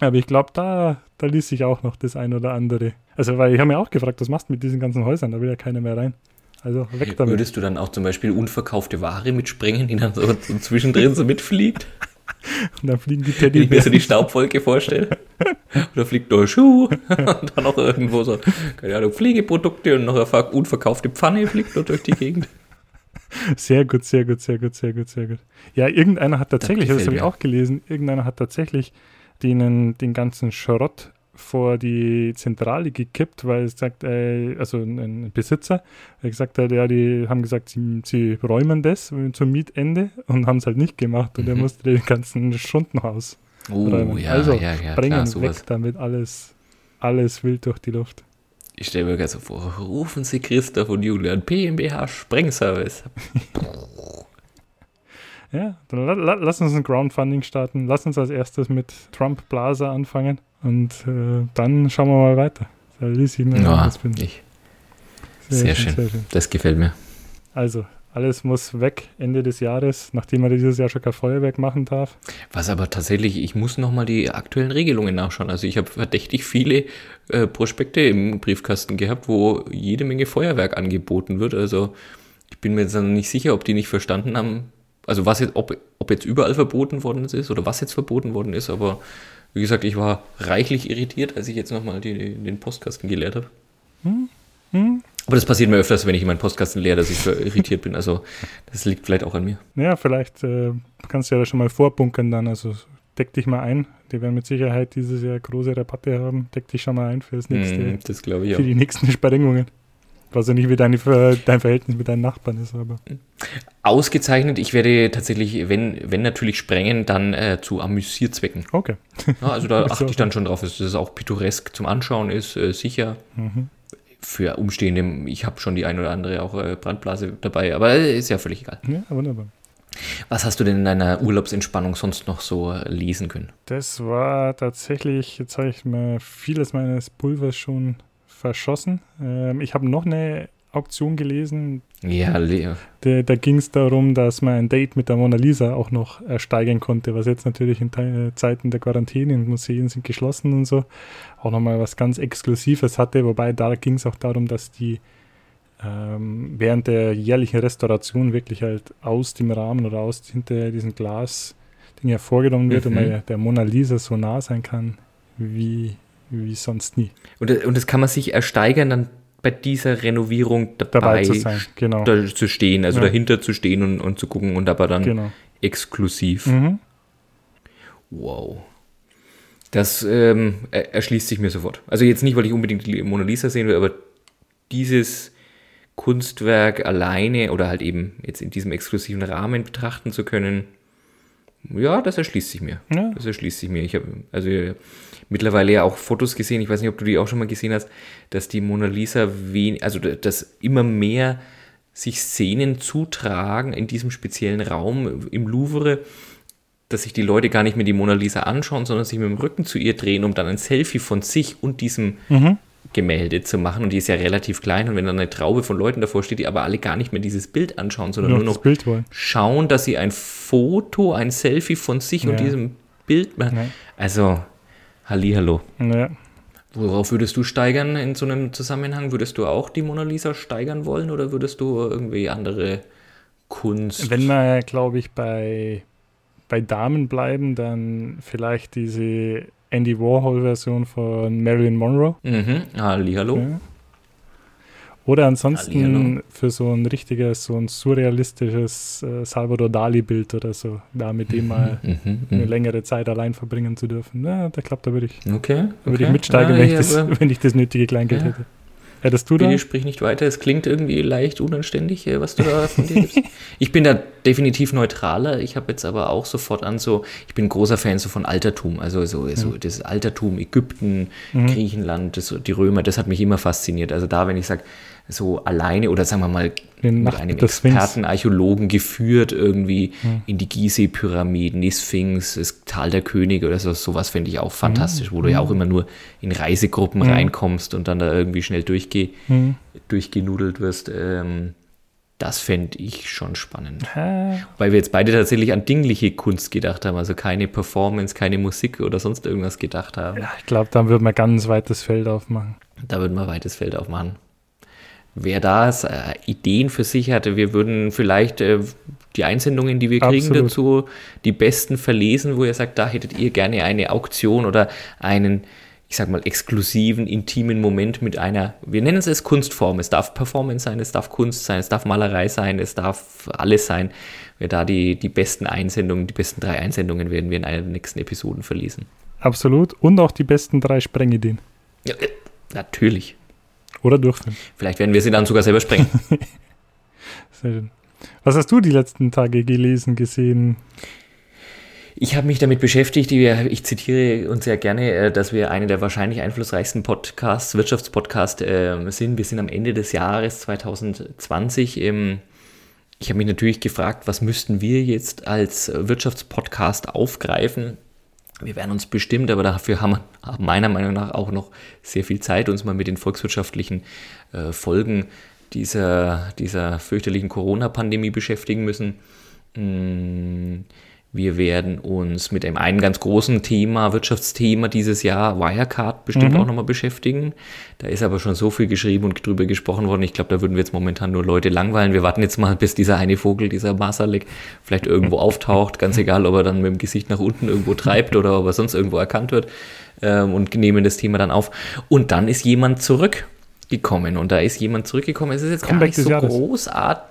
aber ich glaube, da, da ließ sich auch noch das ein oder andere. Also, weil ich habe mir auch gefragt, was machst du mit diesen ganzen Häusern? Da will ja keiner mehr rein. Also weg damit. Würdest du dann auch zum Beispiel unverkaufte Ware mitspringen, die dann so, zwischendrin so mitfliegt? Und dann fliegen die Teddybären. Ich mir so die Staubwolke vorstelle. Oder fliegt noch ein Schuh und dann noch irgendwo so, keine Ahnung, Pflegeprodukte und noch eine unverkaufte Pfanne fliegt noch durch die Gegend. Sehr gut, sehr gut, sehr gut, sehr gut, sehr gut. Ja, irgendeiner hat tatsächlich, das, das habe ich auch gelesen, irgendeiner hat tatsächlich denen den ganzen Schrott vor die Zentrale gekippt, weil es sagt, äh, also ein Besitzer, der gesagt hat, ja, die haben gesagt, sie, sie räumen das zum Mietende und haben es halt nicht gemacht und mhm. er musste den ganzen Schundenhaus oh, räumen. Ja, also ja, ja, bringen klar, weg, damit alles, alles wild durch die Luft. Ich stelle mir gerade so vor, rufen Sie Christoph und Julian, PMBH Sprengservice. ja, dann la, la, lass uns ein Groundfunding starten. Lass uns als erstes mit Trump Plaza anfangen und äh, dann schauen wir mal weiter. Ja, ich. Sehr, sehr, schön, sehr schön. Das gefällt mir. Also, alles muss weg Ende des Jahres, nachdem man dieses Jahr schon kein Feuerwerk machen darf. Was aber tatsächlich, ich muss nochmal die aktuellen Regelungen nachschauen. Also ich habe verdächtig viele äh, Prospekte im Briefkasten gehabt, wo jede Menge Feuerwerk angeboten wird. Also ich bin mir jetzt nicht sicher, ob die nicht verstanden haben, also was jetzt, ob, ob jetzt überall verboten worden ist oder was jetzt verboten worden ist, aber wie gesagt, ich war reichlich irritiert, als ich jetzt nochmal den Postkasten geleert habe. Hm? Hm? Aber das passiert mir öfters, wenn ich meinen Postkasten leere, dass ich irritiert bin. Also das liegt vielleicht auch an mir. Ja, vielleicht äh, kannst du ja da schon mal vorbunkern dann. Also deck dich mal ein. Die werden mit Sicherheit dieses Jahr große Rabatte haben. Deck dich schon mal ein für das nächste. Mm, das glaube ich Für auch. die nächsten Sprengungen. Weiß ja nicht, wie deine, dein Verhältnis mit deinen Nachbarn ist, aber. Ausgezeichnet. Ich werde tatsächlich, wenn, wenn natürlich sprengen, dann äh, zu Amüsierzwecken. Okay. Ja, also da achte ich dann schon drauf, dass es auch pittoresk zum Anschauen ist, äh, sicher. Mhm für Umstehende, ich habe schon die ein oder andere auch äh, Brandblase dabei, aber ist ja völlig egal. Ja, wunderbar. Was hast du denn in deiner Urlaubsentspannung sonst noch so lesen können? Das war tatsächlich, jetzt habe ich mir vieles meines Pulvers schon verschossen. Ähm, ich habe noch eine Auktion gelesen. Ja, Leo. Da, da ging es darum, dass man ein Date mit der Mona Lisa auch noch ersteigern konnte, was jetzt natürlich in äh, Zeiten der Quarantäne und Museen sind geschlossen und so auch nochmal was ganz Exklusives hatte. Wobei da ging es auch darum, dass die ähm, während der jährlichen Restauration wirklich halt aus dem Rahmen oder aus hinter diesem Glas Ding hervorgenommen wird mhm. und man der Mona Lisa so nah sein kann wie, wie sonst nie. Und, und das kann man sich ersteigern dann bei dieser Renovierung dabei, dabei zu sein, genau. Da zu stehen, also ja. dahinter zu stehen und, und zu gucken und aber dann genau. exklusiv. Mhm. Wow. Das ähm, erschließt sich mir sofort. Also jetzt nicht, weil ich unbedingt die Mona Lisa sehen will, aber dieses Kunstwerk alleine oder halt eben jetzt in diesem exklusiven Rahmen betrachten zu können, ja, das erschließt sich mir. Ja. Das erschließt sich mir. Ich habe also mittlerweile ja auch Fotos gesehen, ich weiß nicht, ob du die auch schon mal gesehen hast, dass die Mona Lisa wen, also dass immer mehr sich Szenen zutragen in diesem speziellen Raum im Louvre, dass sich die Leute gar nicht mehr die Mona Lisa anschauen, sondern sich mit dem Rücken zu ihr drehen, um dann ein Selfie von sich und diesem mhm. Gemälde zu machen. Und die ist ja relativ klein. Und wenn dann eine Traube von Leuten davor steht, die aber alle gar nicht mehr dieses Bild anschauen, sondern nur, nur noch schauen, dass sie ein Foto, ein Selfie von sich ja. und diesem Bild machen. Ja. Also, Hallihallo. Ja. Worauf würdest du steigern in so einem Zusammenhang? Würdest du auch die Mona Lisa steigern wollen oder würdest du irgendwie andere Kunst? Wenn man, glaube ich, bei bei Damen bleiben, dann vielleicht diese Andy Warhol-Version von Marilyn Monroe. Mhm. Hallihallo. Ja. Oder ansonsten Hallihallo. für so ein richtiges, so ein surrealistisches äh, Salvador Dali-Bild oder so, da mit dem mhm, mal mhm, mhm, eine längere Zeit allein verbringen zu dürfen. Ja, da klappt, da würde ich, okay, da würde ich mitsteigen, ah, wenn, ich das, wenn ich das nötige Kleingeld ja. hätte. Hättest du da? Bitte sprich nicht weiter. Es klingt irgendwie leicht unanständig, äh, was du da von dir gibst. Ich bin da definitiv neutraler. Ich habe jetzt aber auch sofort an so, ich bin großer Fan so von Altertum. Also so, so mhm. das Altertum, Ägypten, mhm. Griechenland, das, die Römer, das hat mich immer fasziniert. Also da, wenn ich sage, so alleine oder sagen wir mal mit einem Experten, Archäologen geführt irgendwie mhm. in die Gizeh-Pyramiden, die Sphinx, das Tal der Könige oder so, sowas fände ich auch fantastisch, mhm. wo du ja auch immer nur in Reisegruppen mhm. reinkommst und dann da irgendwie schnell durchge mhm. durchgenudelt wirst. Ähm, das fände ich schon spannend. Weil wir jetzt beide tatsächlich an dingliche Kunst gedacht haben, also keine Performance, keine Musik oder sonst irgendwas gedacht haben. Ja, ich glaube, dann würde man ganz weites Feld aufmachen. Da würde man weites Feld aufmachen. Wer da ist, äh, Ideen für sich hatte, wir würden vielleicht äh, die Einsendungen, die wir kriegen Absolut. dazu, die besten verlesen, wo ihr sagt, da hättet ihr gerne eine Auktion oder einen, ich sag mal, exklusiven, intimen Moment mit einer, wir nennen es als Kunstform. Es darf Performance sein, es darf Kunst sein, es darf Malerei sein, es darf alles sein. Wer da die, die besten Einsendungen, die besten drei Einsendungen werden wir in einer der nächsten Episoden verlesen. Absolut. Und auch die besten drei Sprengideen. Ja, äh, natürlich. Oder durchführen. Vielleicht werden wir sie dann sogar selber sprengen. Sehr schön. Was hast du die letzten Tage gelesen, gesehen? Ich habe mich damit beschäftigt, ich zitiere uns sehr gerne, äh, dass wir eine der wahrscheinlich einflussreichsten Podcasts, Wirtschaftspodcasts äh, sind. Wir sind am Ende des Jahres 2020. ähm, Ich habe mich natürlich gefragt, was müssten wir jetzt als Wirtschaftspodcast aufgreifen? Wir werden uns bestimmt, aber dafür haben wir meiner Meinung nach auch noch sehr viel Zeit, uns mal mit den volkswirtschaftlichen äh, Folgen dieser, dieser fürchterlichen Corona-Pandemie beschäftigen müssen. Mm, Wir werden uns mit einem, einem ganz großen Thema, Wirtschaftsthema dieses Jahr, Wirecard, bestimmt auch nochmal beschäftigen. Da ist aber schon so viel geschrieben und drüber gesprochen worden. Ich glaube, da würden wir jetzt momentan nur Leute langweilen. Wir warten jetzt mal, bis dieser eine Vogel, dieser Masalek, vielleicht irgendwo auftaucht. Ganz egal, ob er dann mit dem Gesicht nach unten irgendwo treibt oder ob er sonst irgendwo erkannt wird. Ähm, und nehmen das Thema dann auf. Und dann ist jemand zurückgekommen. Und da ist jemand zurückgekommen. Es ist jetzt gar Comeback nicht des so großartig.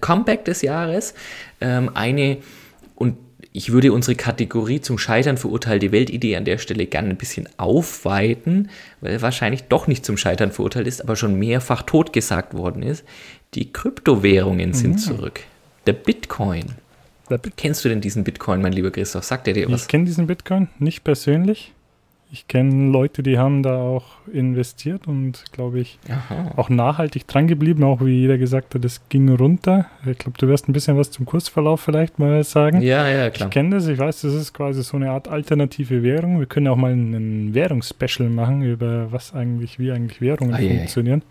Comeback des Jahres. Ähm, eine, und ich würde unsere Kategorie zum Scheitern verurteilte Weltidee an der Stelle gerne ein bisschen aufweiten, weil er wahrscheinlich doch nicht zum Scheitern verurteilt ist, aber schon mehrfach totgesagt worden ist. Die Kryptowährungen sind zurück. Der Bitcoin. Der Bit- Kennst du denn diesen Bitcoin, mein lieber Christoph? Sagt er dir was? Ich kenne diesen Bitcoin nicht persönlich. Ich kenne Leute, die haben da auch investiert und glaube ich Aha. auch nachhaltig dran geblieben, auch wie jeder gesagt hat, es ging runter. Ich glaube, du wirst ein bisschen was zum Kursverlauf vielleicht mal sagen. Ja, ja, klar. Ich kenne das, ich weiß, das ist quasi so eine Art alternative Währung. Wir können auch mal einen Währungsspecial machen über was eigentlich, wie eigentlich Währungen Ah, funktionieren.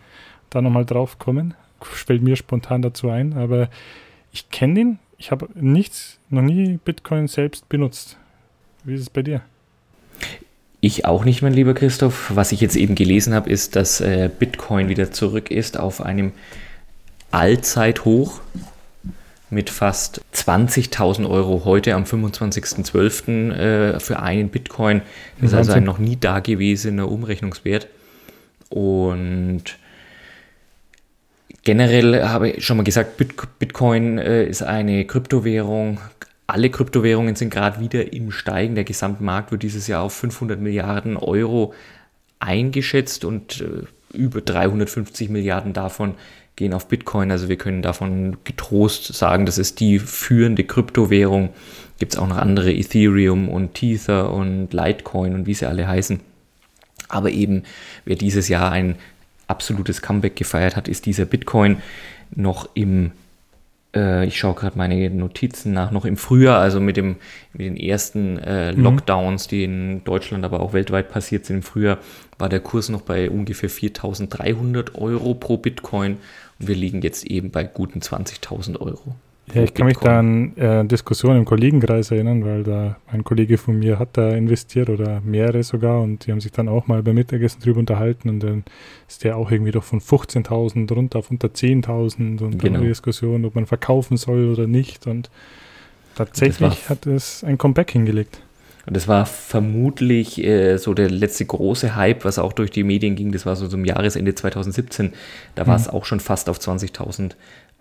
Da nochmal drauf kommen. Fällt mir spontan dazu ein, aber ich kenne den. Ich habe nichts, noch nie Bitcoin selbst benutzt. Wie ist es bei dir? Ich auch nicht, mein lieber Christoph. Was ich jetzt eben gelesen habe, ist, dass äh, Bitcoin wieder zurück ist auf einem Allzeithoch mit fast 20.000 Euro heute am 25.12. Äh, für einen Bitcoin. Das ist also ein noch nie dagewesener Umrechnungswert. Und generell habe ich schon mal gesagt, Bit- Bitcoin äh, ist eine Kryptowährung. Alle Kryptowährungen sind gerade wieder im Steigen. Der Gesamtmarkt wird dieses Jahr auf 500 Milliarden Euro eingeschätzt und äh, über 350 Milliarden davon gehen auf Bitcoin. Also wir können davon getrost sagen, das ist die führende Kryptowährung. Gibt es auch noch andere Ethereum und Tether und Litecoin und wie sie alle heißen. Aber eben, wer dieses Jahr ein absolutes Comeback gefeiert hat, ist dieser Bitcoin noch im, äh, ich schaue gerade meine Notizen nach, noch im Frühjahr, also mit, dem, mit den ersten äh, Lockdowns, die in Deutschland, aber auch weltweit passiert sind im Frühjahr, war der Kurs noch bei ungefähr 4.300 Euro pro Bitcoin und wir liegen jetzt eben bei guten 20.000 Euro. Ja, ich kann mich Bitcoin. da an äh, Diskussionen im Kollegenkreis erinnern, weil da ein Kollege von mir hat da investiert oder mehrere sogar und die haben sich dann auch mal beim Mittagessen drüber unterhalten und dann ist der auch irgendwie doch von 15.000 runter auf unter 10.000 und Genau. dann die Diskussion, ob man verkaufen soll oder nicht und tatsächlich hat es ein Comeback hingelegt. Und das war vermutlich äh, so der letzte große Hype, was auch durch die Medien ging. Das war so zum Jahresende 2017. Da war es auch schon fast auf 20.000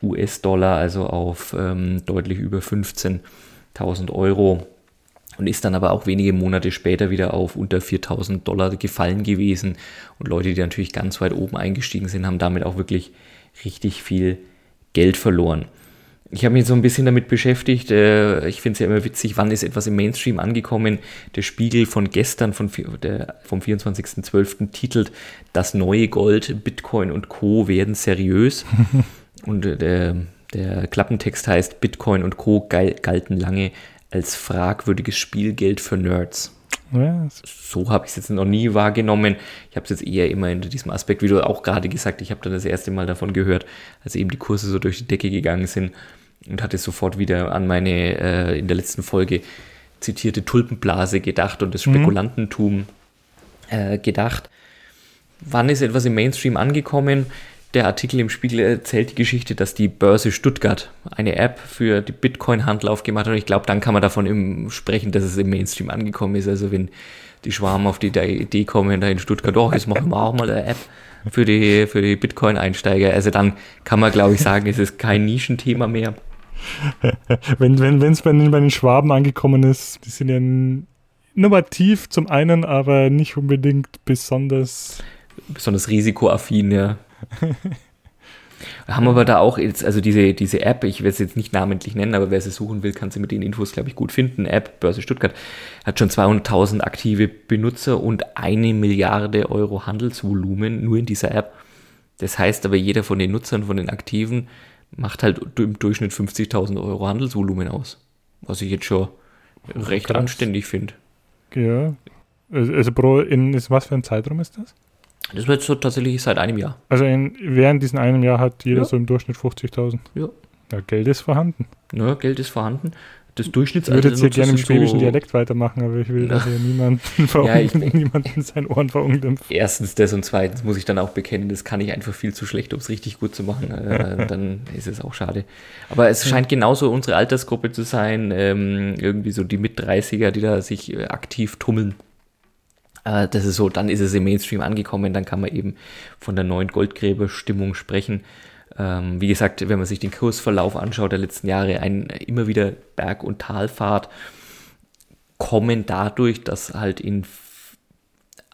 US-Dollar, also auf ähm, deutlich über 15.000 Euro. Und ist dann aber auch wenige Monate später wieder auf unter 4.000 Dollar gefallen gewesen. Und Leute, die natürlich ganz weit oben eingestiegen sind, haben damit auch wirklich richtig viel Geld verloren. Ich habe mich so ein bisschen damit beschäftigt. Äh, ich finde es ja immer witzig, wann ist etwas im Mainstream angekommen. Der Spiegel von gestern, von, der, vom 24.12. titelt Das neue Gold, Bitcoin und Co. werden seriös. und äh, der, der Klappentext heißt, Bitcoin und Co. gal- galten lange als fragwürdiges Spielgeld für Nerds Ja, so habe ich es jetzt noch nie wahrgenommen. Ich habe es jetzt eher immer in diesem Aspekt, wie du auch gerade gesagt, ich habe dann das erste Mal davon gehört, als eben die Kurse so durch die Decke gegangen sind und hatte sofort wieder an meine äh, in der letzten Folge zitierte Tulpenblase gedacht und das Spekulantentum äh, gedacht. Wann ist etwas im Mainstream angekommen? Der Artikel im Spiegel erzählt die Geschichte, dass die Börse Stuttgart eine App für die Bitcoin-Handel aufgemacht hat. Und ich glaube, dann kann man davon sprechen, dass es im Mainstream angekommen ist. Also wenn die Schwarmen auf die Idee kommen, da in Stuttgart, doch, jetzt machen wir auch mal eine App für die, für die Bitcoin-Einsteiger. Also dann kann man, glaube ich, sagen, es ist kein Nischenthema mehr. wenn es wenn, bei, den, bei den Schwaben angekommen ist, die sind ja innovativ zum einen, aber nicht unbedingt besonders. Besonders risikoaffin, ja. Haben aber da auch jetzt, also diese, diese App, ich werde es jetzt nicht namentlich nennen, aber wer sie suchen will, kann sie mit den Infos, glaube ich, gut finden. App Börse Stuttgart hat schon 200.000 aktive Benutzer und eine Milliarde Euro Handelsvolumen nur in dieser App. Das heißt aber, jeder von den Nutzern, von den Aktiven, macht halt im Durchschnitt 50.000 Euro Handelsvolumen aus. Was ich jetzt schon recht Krass. anständig finde. Ja. Also pro, in was für ein Zeitraum ist das? Das wird so tatsächlich seit einem Jahr. Also in, während diesem einem Jahr hat jeder ja. so im Durchschnitt 50.000. Ja. Ja, Geld ist vorhanden. Ja, Geld ist vorhanden. Das Durchschnittsalter Ich würde jetzt hier gerne im schwäbischen so Dialekt weitermachen, aber ich will, dass hier niemanden, ja, ich, niemanden seinen Ohren verunglimpft. Erstens das und zweitens muss ich dann auch bekennen, das kann ich einfach viel zu schlecht, um es richtig gut zu machen. Äh, dann ist es auch schade. Aber es scheint genauso unsere Altersgruppe zu sein, ähm, irgendwie so die Mit-30er, die da sich äh, aktiv tummeln. Äh, das ist so, dann ist es im Mainstream angekommen, dann kann man eben von der neuen Goldgräberstimmung sprechen. Ähm, wie gesagt, wenn man sich den Kursverlauf anschaut der letzten Jahre, ein immer wieder Berg- und Talfahrt kommen dadurch, dass halt in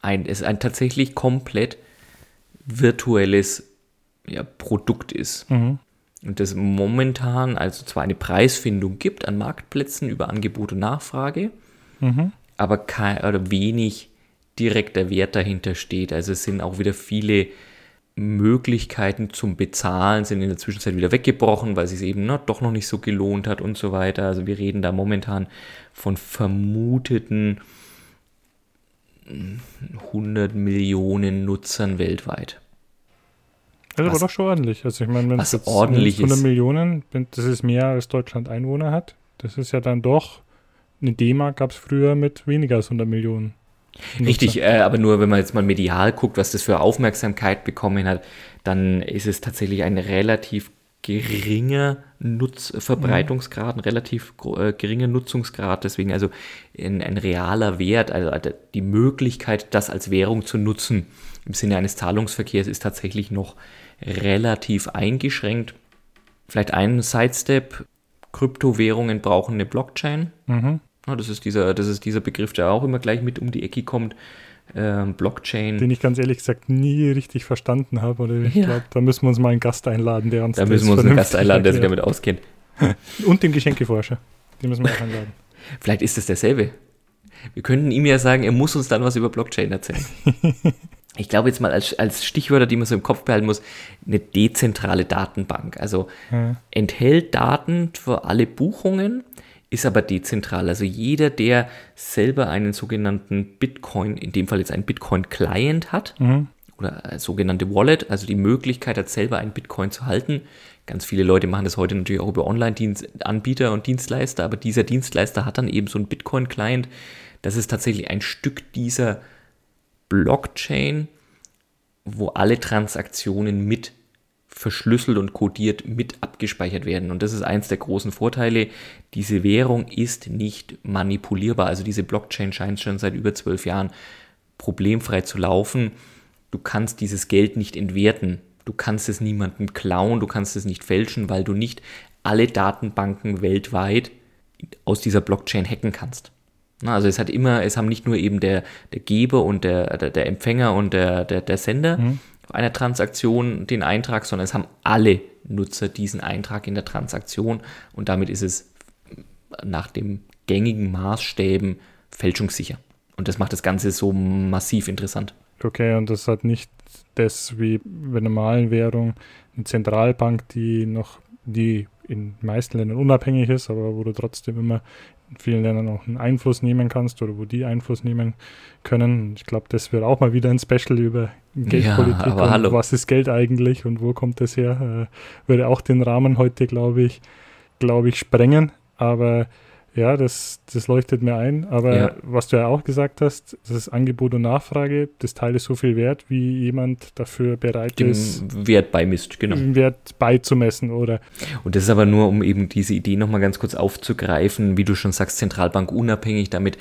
ein, es ein tatsächlich komplett virtuelles ja, Produkt ist. Mhm. Und das momentan also zwar eine Preisfindung gibt an Marktplätzen über Angebot und Nachfrage, mhm. aber kein, oder wenig direkter Wert dahinter steht. Also es sind auch wieder viele Möglichkeiten zum Bezahlen sind in der Zwischenzeit wieder weggebrochen, weil es sich eben na, doch noch nicht so gelohnt hat und so weiter. Also wir reden da momentan von vermuteten 100 Millionen Nutzern weltweit. Das ist aber doch schon ordentlich. Also ich meine, wenn es ordentlich 100 ist. Millionen, das ist mehr als Deutschland Einwohner hat, das ist ja dann doch, eine D-Mark gab es früher mit weniger als 100 Millionen. Richtig, äh, aber nur wenn man jetzt mal medial guckt, was das für Aufmerksamkeit bekommen hat, dann ist es tatsächlich ein relativ geringer Nutz Verbreitungsgrad, ein relativ äh, geringer Nutzungsgrad, deswegen also ein, ein realer Wert, also die Möglichkeit, das als Währung zu nutzen im Sinne eines Zahlungsverkehrs ist tatsächlich noch relativ eingeschränkt. Vielleicht ein Sidestep, Kryptowährungen brauchen eine Blockchain. Mhm. Das ist, dieser, das ist dieser Begriff, der auch immer gleich mit um die Ecke kommt. Ähm, Blockchain. Den ich ganz ehrlich gesagt nie richtig verstanden habe. Oder ich ja. glaube, da müssen wir uns mal einen Gast einladen, der uns Da müssen wir uns einen Gast einladen, der sich damit auskennt. Und den Geschenkeforscher. Den müssen wir auch einladen. Vielleicht ist das derselbe. Wir könnten ihm ja sagen, er muss uns dann was über Blockchain erzählen. ich glaube jetzt mal als, als Stichwörter, die man so im Kopf behalten muss, eine dezentrale Datenbank. Also ja. enthält Daten für alle Buchungen, ist aber dezentral. Also jeder, der selber einen sogenannten Bitcoin, in dem Fall jetzt einen Bitcoin-Client hat, mhm. oder sogenannte Wallet, also die Möglichkeit hat, selber einen Bitcoin zu halten. Ganz viele Leute machen das heute natürlich auch über Online-Anbieter und Dienstleister, aber dieser Dienstleister hat dann eben so einen Bitcoin-Client. Das ist tatsächlich ein Stück dieser Blockchain, wo alle Transaktionen mit verschlüsselt und codiert mit abgespeichert werden. Und das ist eins der großen Vorteile. Diese Währung ist nicht manipulierbar. Also diese Blockchain scheint schon seit über zwölf Jahren problemfrei zu laufen. Du kannst dieses Geld nicht entwerten. Du kannst es niemandem klauen, du kannst es nicht fälschen, weil du nicht alle Datenbanken weltweit aus dieser Blockchain hacken kannst. Also es hat immer, es haben nicht nur eben der, der Geber und der, der, der Empfänger und der, der, der Sender mhm einer Transaktion den Eintrag, sondern es haben alle Nutzer diesen Eintrag in der Transaktion und damit ist es nach den gängigen Maßstäben fälschungssicher. Und das macht das Ganze so massiv interessant. Okay, und das hat nicht das wie bei normalen Währungen eine Zentralbank, die noch, die in meisten Ländern unabhängig ist, aber wo du trotzdem immer in vielen Ländern auch einen Einfluss nehmen kannst oder wo die Einfluss nehmen können. Ich glaube, das wird auch mal wieder ein Special über Geldpolitik ja, und hallo. was ist Geld eigentlich und wo kommt das her. Äh, würde auch den Rahmen heute, glaube ich, glaube ich, sprengen. Aber Ja, das, das leuchtet mir ein. Aber Ja. was du ja auch gesagt hast, das ist Angebot und Nachfrage. Das Teil ist so viel wert, wie jemand dafür bereit ist, Dem Wert beimisst, genau. den Wert beizumessen. Oder Und das ist aber nur, um eben diese Idee nochmal ganz kurz aufzugreifen, wie du schon sagst, Zentralbank unabhängig, damit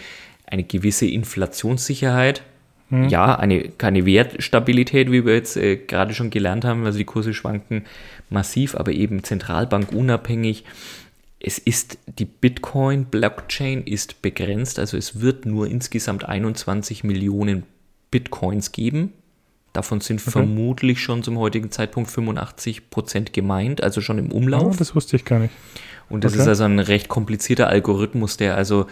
eine gewisse Inflationssicherheit, Hm. ja, eine, keine Wertstabilität, wie wir jetzt äh, gerade schon gelernt haben, also die Kurse schwanken massiv, aber eben Zentralbank unabhängig. Es ist, die Bitcoin-Blockchain ist begrenzt, also es wird nur insgesamt 21 Millionen Bitcoins geben. Davon sind vermutlich schon zum heutigen Zeitpunkt 85 Prozent gemeint, also schon im oh, Umlauf. das wusste ich gar nicht. Und das Okay. ist also ein recht komplizierter Algorithmus, der also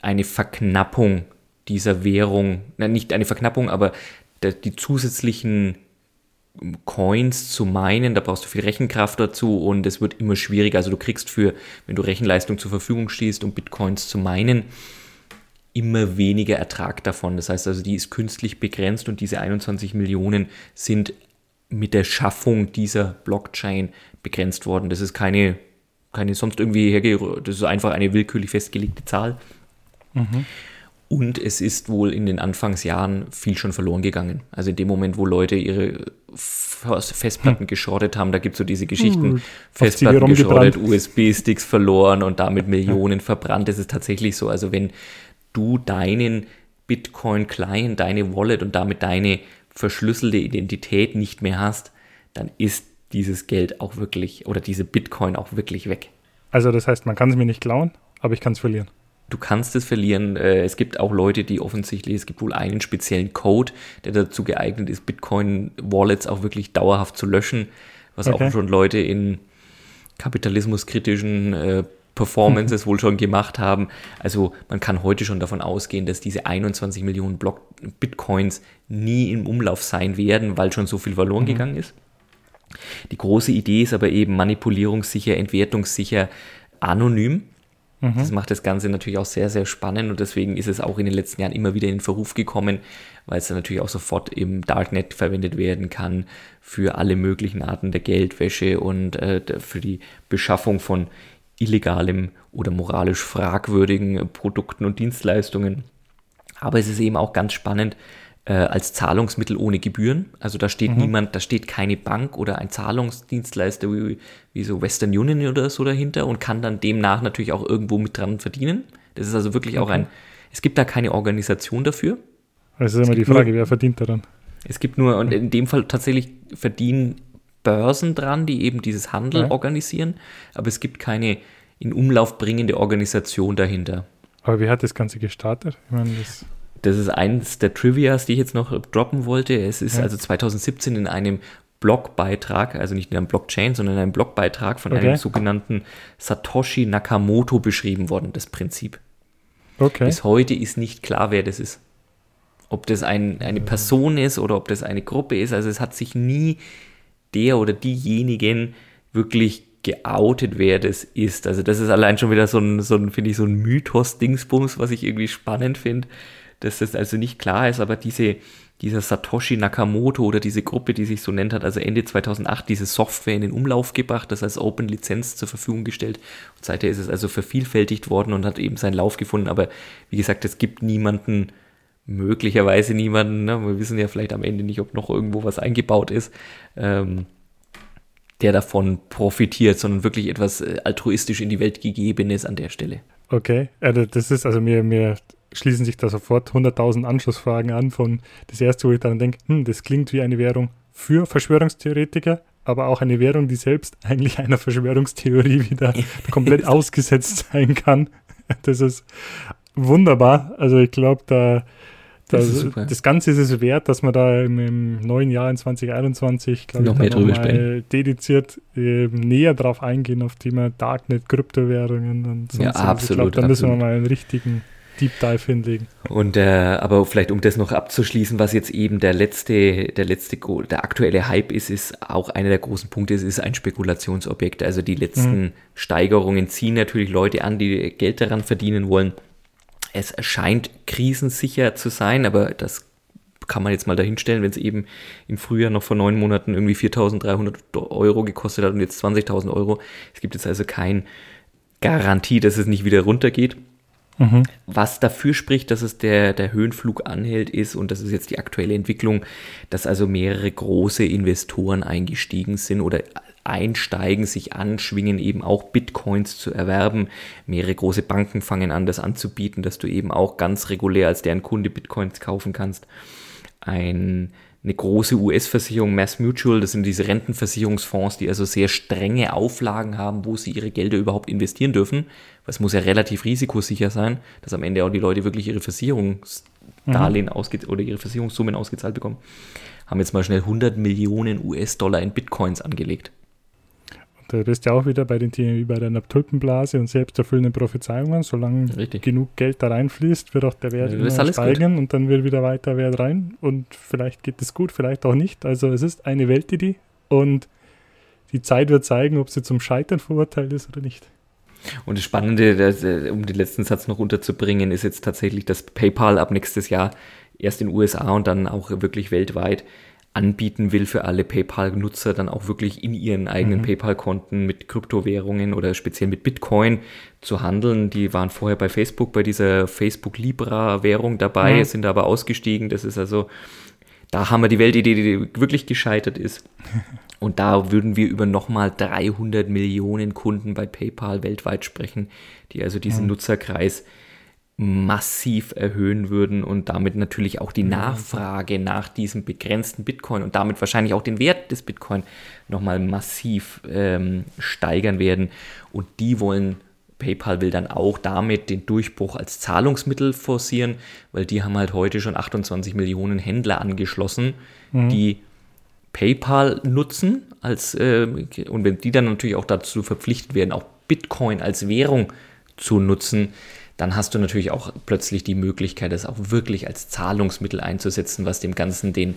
eine Verknappung dieser Währung, nicht eine Verknappung, aber die zusätzlichen Coins zu meinen, da brauchst du viel Rechenkraft dazu und es wird immer schwieriger. Also du kriegst für, wenn du Rechenleistung zur Verfügung stehst, um Bitcoins zu meinen, immer weniger Ertrag davon. Das heißt also, die ist künstlich begrenzt und diese 21 Millionen sind mit der Schaffung dieser Blockchain begrenzt worden. Das ist keine, keine sonst irgendwie herge, das ist einfach eine willkürlich festgelegte Zahl. Und es ist wohl in den Anfangsjahren viel schon verloren gegangen. Also in dem Moment, wo Leute ihre Festplatten geschrottet haben, da gibt es so diese Geschichten, Hm. Festplatten geschrottet. USB-Sticks verloren und damit Millionen verbrannt. Das ist tatsächlich so. Also wenn du deinen Bitcoin-Client, deine Wallet und damit deine verschlüsselte Identität nicht mehr hast, dann ist dieses Geld auch wirklich oder diese Bitcoin auch wirklich weg. Also das heißt, man kann es mir nicht klauen, aber ich kann es verlieren. Du kannst es verlieren. Äh, Es gibt auch Leute, die offensichtlich, es gibt wohl einen speziellen Code, der dazu geeignet ist, Bitcoin-Wallets auch wirklich dauerhaft zu löschen, was Okay. auch schon Leute in kapitalismuskritischen äh, Performances wohl schon gemacht haben. Also man kann heute schon davon ausgehen, dass diese 21 Millionen Block Bitcoins nie im Umlauf sein werden, weil schon so viel verloren gegangen ist. Die große Idee ist aber eben manipulierungssicher, entwertungssicher, anonym. Das macht das Ganze natürlich auch sehr, sehr spannend und deswegen ist es auch in den letzten Jahren immer wieder in den Verruf gekommen, weil es dann natürlich auch sofort im Darknet verwendet werden kann für alle möglichen Arten der Geldwäsche und äh, für die Beschaffung von illegalem oder moralisch fragwürdigen Produkten und Dienstleistungen. Aber es ist eben auch ganz spannend äh, als Zahlungsmittel ohne Gebühren. Also da steht niemand, da steht keine Bank oder ein Zahlungsdienstleister wie, wie so Western Union oder so dahinter und kann dann demnach natürlich auch irgendwo mit dran verdienen. Das ist also wirklich auch ein, es gibt da keine Organisation dafür. Also ist immer die gibt nur- Frage, wer verdient daran? Es gibt nur, und in dem Fall tatsächlich verdienen Börsen dran, die eben dieses Handel Ja. organisieren, aber es gibt keine in Umlauf bringende Organisation dahinter. Aber wie hat das Ganze gestartet? Ich meine, das, Das ist eins der Trivias, die ich jetzt noch droppen wollte. Es ist Ja. also 2017 in einem Blogbeitrag, also nicht in einem Blockchain, sondern in einem Blogbeitrag von Okay. einem sogenannten Satoshi Nakamoto beschrieben worden, das Prinzip. okay. Bis heute ist nicht klar, wer das ist. Ob das ein, eine Person ist oder ob das eine Gruppe ist. Also es hat sich nie der oder diejenigen wirklich geoutet, wer das ist. Also das ist allein schon wieder so ein, so ein finde ich, so ein Mythos-Dingsbums, was ich irgendwie spannend finde, dass das also nicht klar ist, aber diese, dieser Satoshi Nakamoto oder diese Gruppe, die sich so nennt, hat also Ende 2008 diese Software in den Umlauf gebracht, das als Open Lizenz zur Verfügung gestellt. Und seither ist es also vervielfältigt worden und hat eben seinen Lauf gefunden. Aber wie gesagt, es gibt niemanden, möglicherweise niemanden, ne? wir wissen ja vielleicht am Ende nicht, ob noch irgendwo was eingebaut ist, ähm, der davon profitiert, sondern wirklich etwas äh, altruistisch in die Welt gegebenes an der Stelle. Okay, also das ist, also mir, mir schließen sich da sofort 100.000 Anschlussfragen an von das erste, wo ich dann denke, hm, das klingt wie eine Währung für Verschwörungstheoretiker, aber auch eine Währung, die selbst eigentlich einer Verschwörungstheorie wieder komplett ausgesetzt sein kann. Das ist wunderbar. Also ich glaube, da, da Das super. das Ganze ist es wert, dass man da im, im neuen Jahr in 2021, glaube Noch ich, mehr drüber mal dediziert äh, näher drauf eingehen auf Thema Darknet, Kryptowährungen und Ja, sonstiges. Ich absolut, glaube, da müssen wir absolut. mal einen richtigen Deep Dive hinlegen. Und äh, aber vielleicht um das noch abzuschließen, was jetzt eben der letzte, der letzte, der aktuelle Hype ist, ist auch einer der großen Punkte, es ist ein Spekulationsobjekt. Also die letzten Steigerungen ziehen natürlich Leute an, die Geld daran verdienen wollen. Es scheint krisensicher zu sein, aber das kann man jetzt mal dahinstellen, wenn es eben im Frühjahr noch vor neun Monaten irgendwie 4.300 Euro gekostet hat und jetzt 20.000 Euro. Es gibt jetzt also kein Garantie, dass es nicht wieder runtergeht. Mhm. Was dafür spricht, dass es der, der Höhenflug anhält, ist, und das ist jetzt die aktuelle Entwicklung, dass also mehrere große Investoren eingestiegen sind oder einsteigen, sich anschwingen, eben auch Bitcoins zu erwerben. Mehrere große Banken fangen an, das anzubieten, dass du eben auch ganz regulär als deren Kunde Bitcoins kaufen kannst. Ein eine große US-Versicherung, Mass Mutual, das sind diese Rentenversicherungsfonds, die also sehr strenge Auflagen haben, wo sie ihre Gelder überhaupt investieren dürfen. Was muss ja relativ risikosicher sein, dass am Ende auch die Leute wirklich ihre Versicherungsdarlehen mhm. ausge oder ihre Versicherungssummen ausgezahlt bekommen. Haben jetzt mal schnell 100 Millionen US-Dollar in Bitcoins angelegt. Da bist du ja auch wieder bei den Themen wie bei deiner Tulpenblase und selbsterfüllenden Prophezeiungen. Solange Richtig. genug Geld da reinfließt, wird auch der Wert ja, steigen gut. und dann wird wieder weiter Wert rein. Und vielleicht geht es gut, vielleicht auch nicht. Also es ist eine Weltidee und die Zeit wird zeigen, ob sie zum Scheitern verurteilt ist oder nicht. Und das Spannende, das, äh, um den letzten Satz noch unterzubringen, ist jetzt tatsächlich, dass PayPal ab nächstes Jahr erst in den USA und dann auch wirklich weltweit anbieten will für alle PayPal-Nutzer, dann auch wirklich in ihren eigenen mhm. PayPal-Konten mit Kryptowährungen oder speziell mit Bitcoin zu handeln. Die waren vorher bei Facebook bei dieser Facebook Libra-Währung dabei, mhm. sind aber ausgestiegen. Das ist also, da haben wir die Weltidee, die wirklich gescheitert ist. Und da würden wir über nochmal 300 Millionen Kunden bei PayPal weltweit sprechen, die also diesen mhm. Nutzerkreis massiv erhöhen würden und damit natürlich auch die Nachfrage nach diesem begrenzten Bitcoin und damit wahrscheinlich auch den Wert des Bitcoin nochmal massiv ähm, steigern werden. Und die wollen, PayPal will dann auch damit den Durchbruch als Zahlungsmittel forcieren, weil die haben halt heute schon 28 Millionen Händler angeschlossen, mhm. die PayPal nutzen als äh, und wenn die dann natürlich auch dazu verpflichtet werden, auch Bitcoin als Währung zu nutzen, dann hast du natürlich auch plötzlich die Möglichkeit, das auch wirklich als Zahlungsmittel einzusetzen, was dem Ganzen den,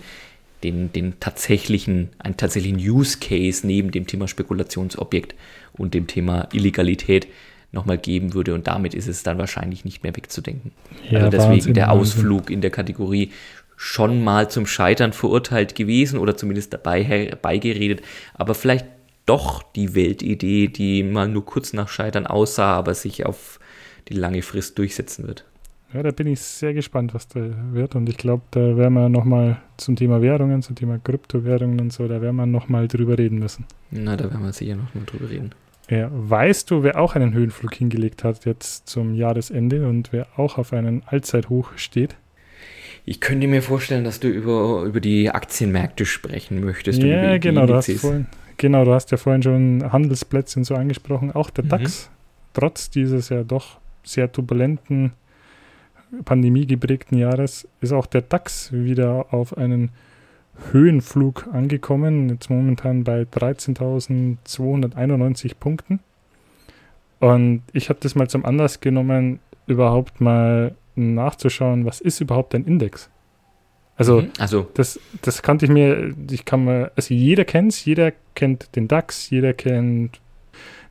den, den tatsächlichen, einen tatsächlichen Use Case neben dem Thema Spekulationsobjekt und dem Thema Illegalität nochmal geben würde. Und damit ist es dann wahrscheinlich nicht mehr wegzudenken. Ja, also deswegen Wahnsinn, der Ausflug Wahnsinn. in der Kategorie schon mal zum Scheitern verurteilt gewesen oder zumindest dabei herbeigeredet, aber vielleicht doch die Weltidee, die mal nur kurz nach Scheitern aussah, aber sich auf die lange Frist durchsetzen wird. Ja, da bin ich sehr gespannt, was da wird. Und ich glaube, da werden wir nochmal zum Thema Währungen, zum Thema Kryptowährungen und so, da werden wir nochmal drüber reden müssen. Na, da werden wir sicher nochmal drüber reden. Ja, weißt du, wer auch einen Höhenflug hingelegt hat jetzt zum Jahresende und wer auch auf einen Allzeithoch steht? Ich könnte mir vorstellen, dass du über, über die Aktienmärkte sprechen möchtest. Ja, genau, du hast vorhin, genau, du hast ja vorhin schon Handelsplätze und so angesprochen. Auch der mhm. DAX, trotz dieses ja doch sehr turbulenten, pandemiegeprägten Jahres ist auch der DAX wieder auf einen Höhenflug angekommen, jetzt momentan bei 13.291 Punkten. Und ich habe das mal zum Anlass genommen, überhaupt mal nachzuschauen, was ist überhaupt ein Index? Also, mhm, also. Das, das kannte ich mir, ich kann mal, also jeder kennt es, jeder kennt den DAX, jeder kennt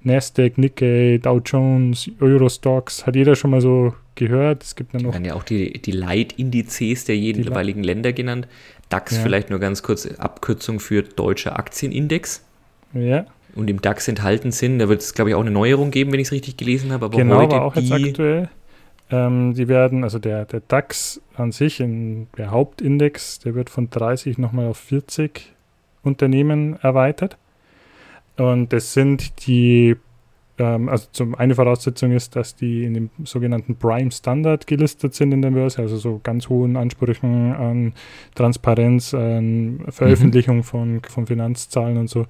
Nasdaq, Nikkei, Dow Jones, Eurostox, hat jeder schon mal so gehört. Es gibt dann noch. Werden ja auch die, die Leitindizes der jeweiligen Länder genannt. DAX ja. vielleicht nur ganz kurz Abkürzung für Deutscher Aktienindex. Ja. Und im DAX enthalten sind, da wird es, glaube ich, auch eine Neuerung geben, wenn ich es richtig gelesen habe. Aber genau, heute war auch jetzt aktuell. Ähm, die werden, also der, der DAX an sich, in, der Hauptindex, der wird von 30 nochmal auf 40 Unternehmen erweitert. Und das sind die, ähm, also zum eine Voraussetzung ist, dass die in dem sogenannten Prime Standard gelistet sind in der Börse, also so ganz hohen Ansprüchen an Transparenz, an Veröffentlichung mhm. von, von Finanzzahlen und so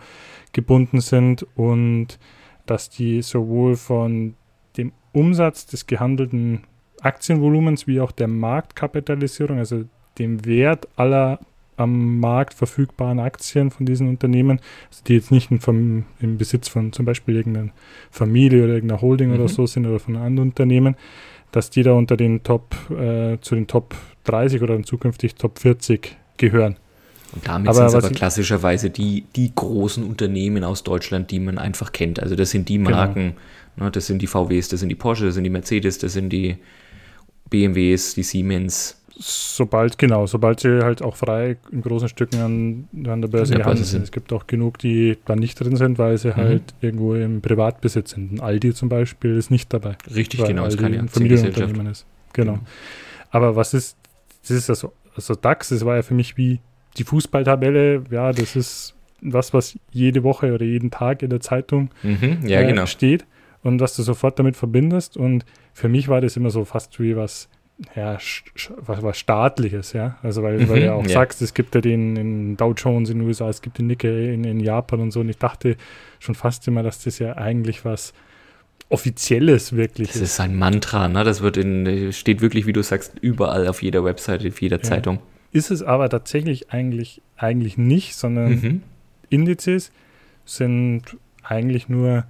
gebunden sind und dass die sowohl von dem Umsatz des gehandelten Aktienvolumens wie auch der Marktkapitalisierung, also dem Wert aller am Markt verfügbaren Aktien von diesen Unternehmen, also die jetzt nicht im, im, Besitz von zum Beispiel irgendeiner Familie oder irgendeiner Holding mhm. oder so sind oder von anderen Unternehmen, dass die da unter den Top, äh, zu den Top 30 oder zukünftig Top 40 gehören. Und damit aber sind es aber klassischerweise die, die großen Unternehmen aus Deutschland, die man einfach kennt. Also das sind die genau. Marken, genau. ne, das sind die VWs, das sind die Porsche, das sind die Mercedes, das sind die BMWs, die Siemens, Sobald, genau, sobald sie halt auch frei in großen Stücken an, an der Börse gehandelt sind. Es gibt auch genug, die da nicht drin sind, weil sie mhm. halt irgendwo im Privatbesitz sind. Ein Aldi zum Beispiel ist nicht dabei. Richtig, genau. Aldi das ein Familienunternehmen ist. Genau. genau. Aber was ist, das ist also, also DAX, das war ja für mich wie die Fußballtabelle, ja, das ist was, was jede Woche oder jeden Tag in der Zeitung mhm, ja, äh, genau. steht und was du sofort damit verbindest. Und für mich war das immer so fast wie was, ja, was, was staatliches, ja. Also weil, mhm, weil du ja auch ja. sagst, es gibt ja den in Dow Jones in den USA, es gibt den Nikkei in, in Japan und so. Und ich dachte schon fast immer, dass das ja eigentlich was Offizielles wirklich das ist. Das ist ein Mantra, ne? Das wird in, steht wirklich, wie du sagst, überall auf jeder Webseite, auf jeder ja. Zeitung. Ist es aber tatsächlich eigentlich, eigentlich nicht, sondern mhm. Indizes sind eigentlich nur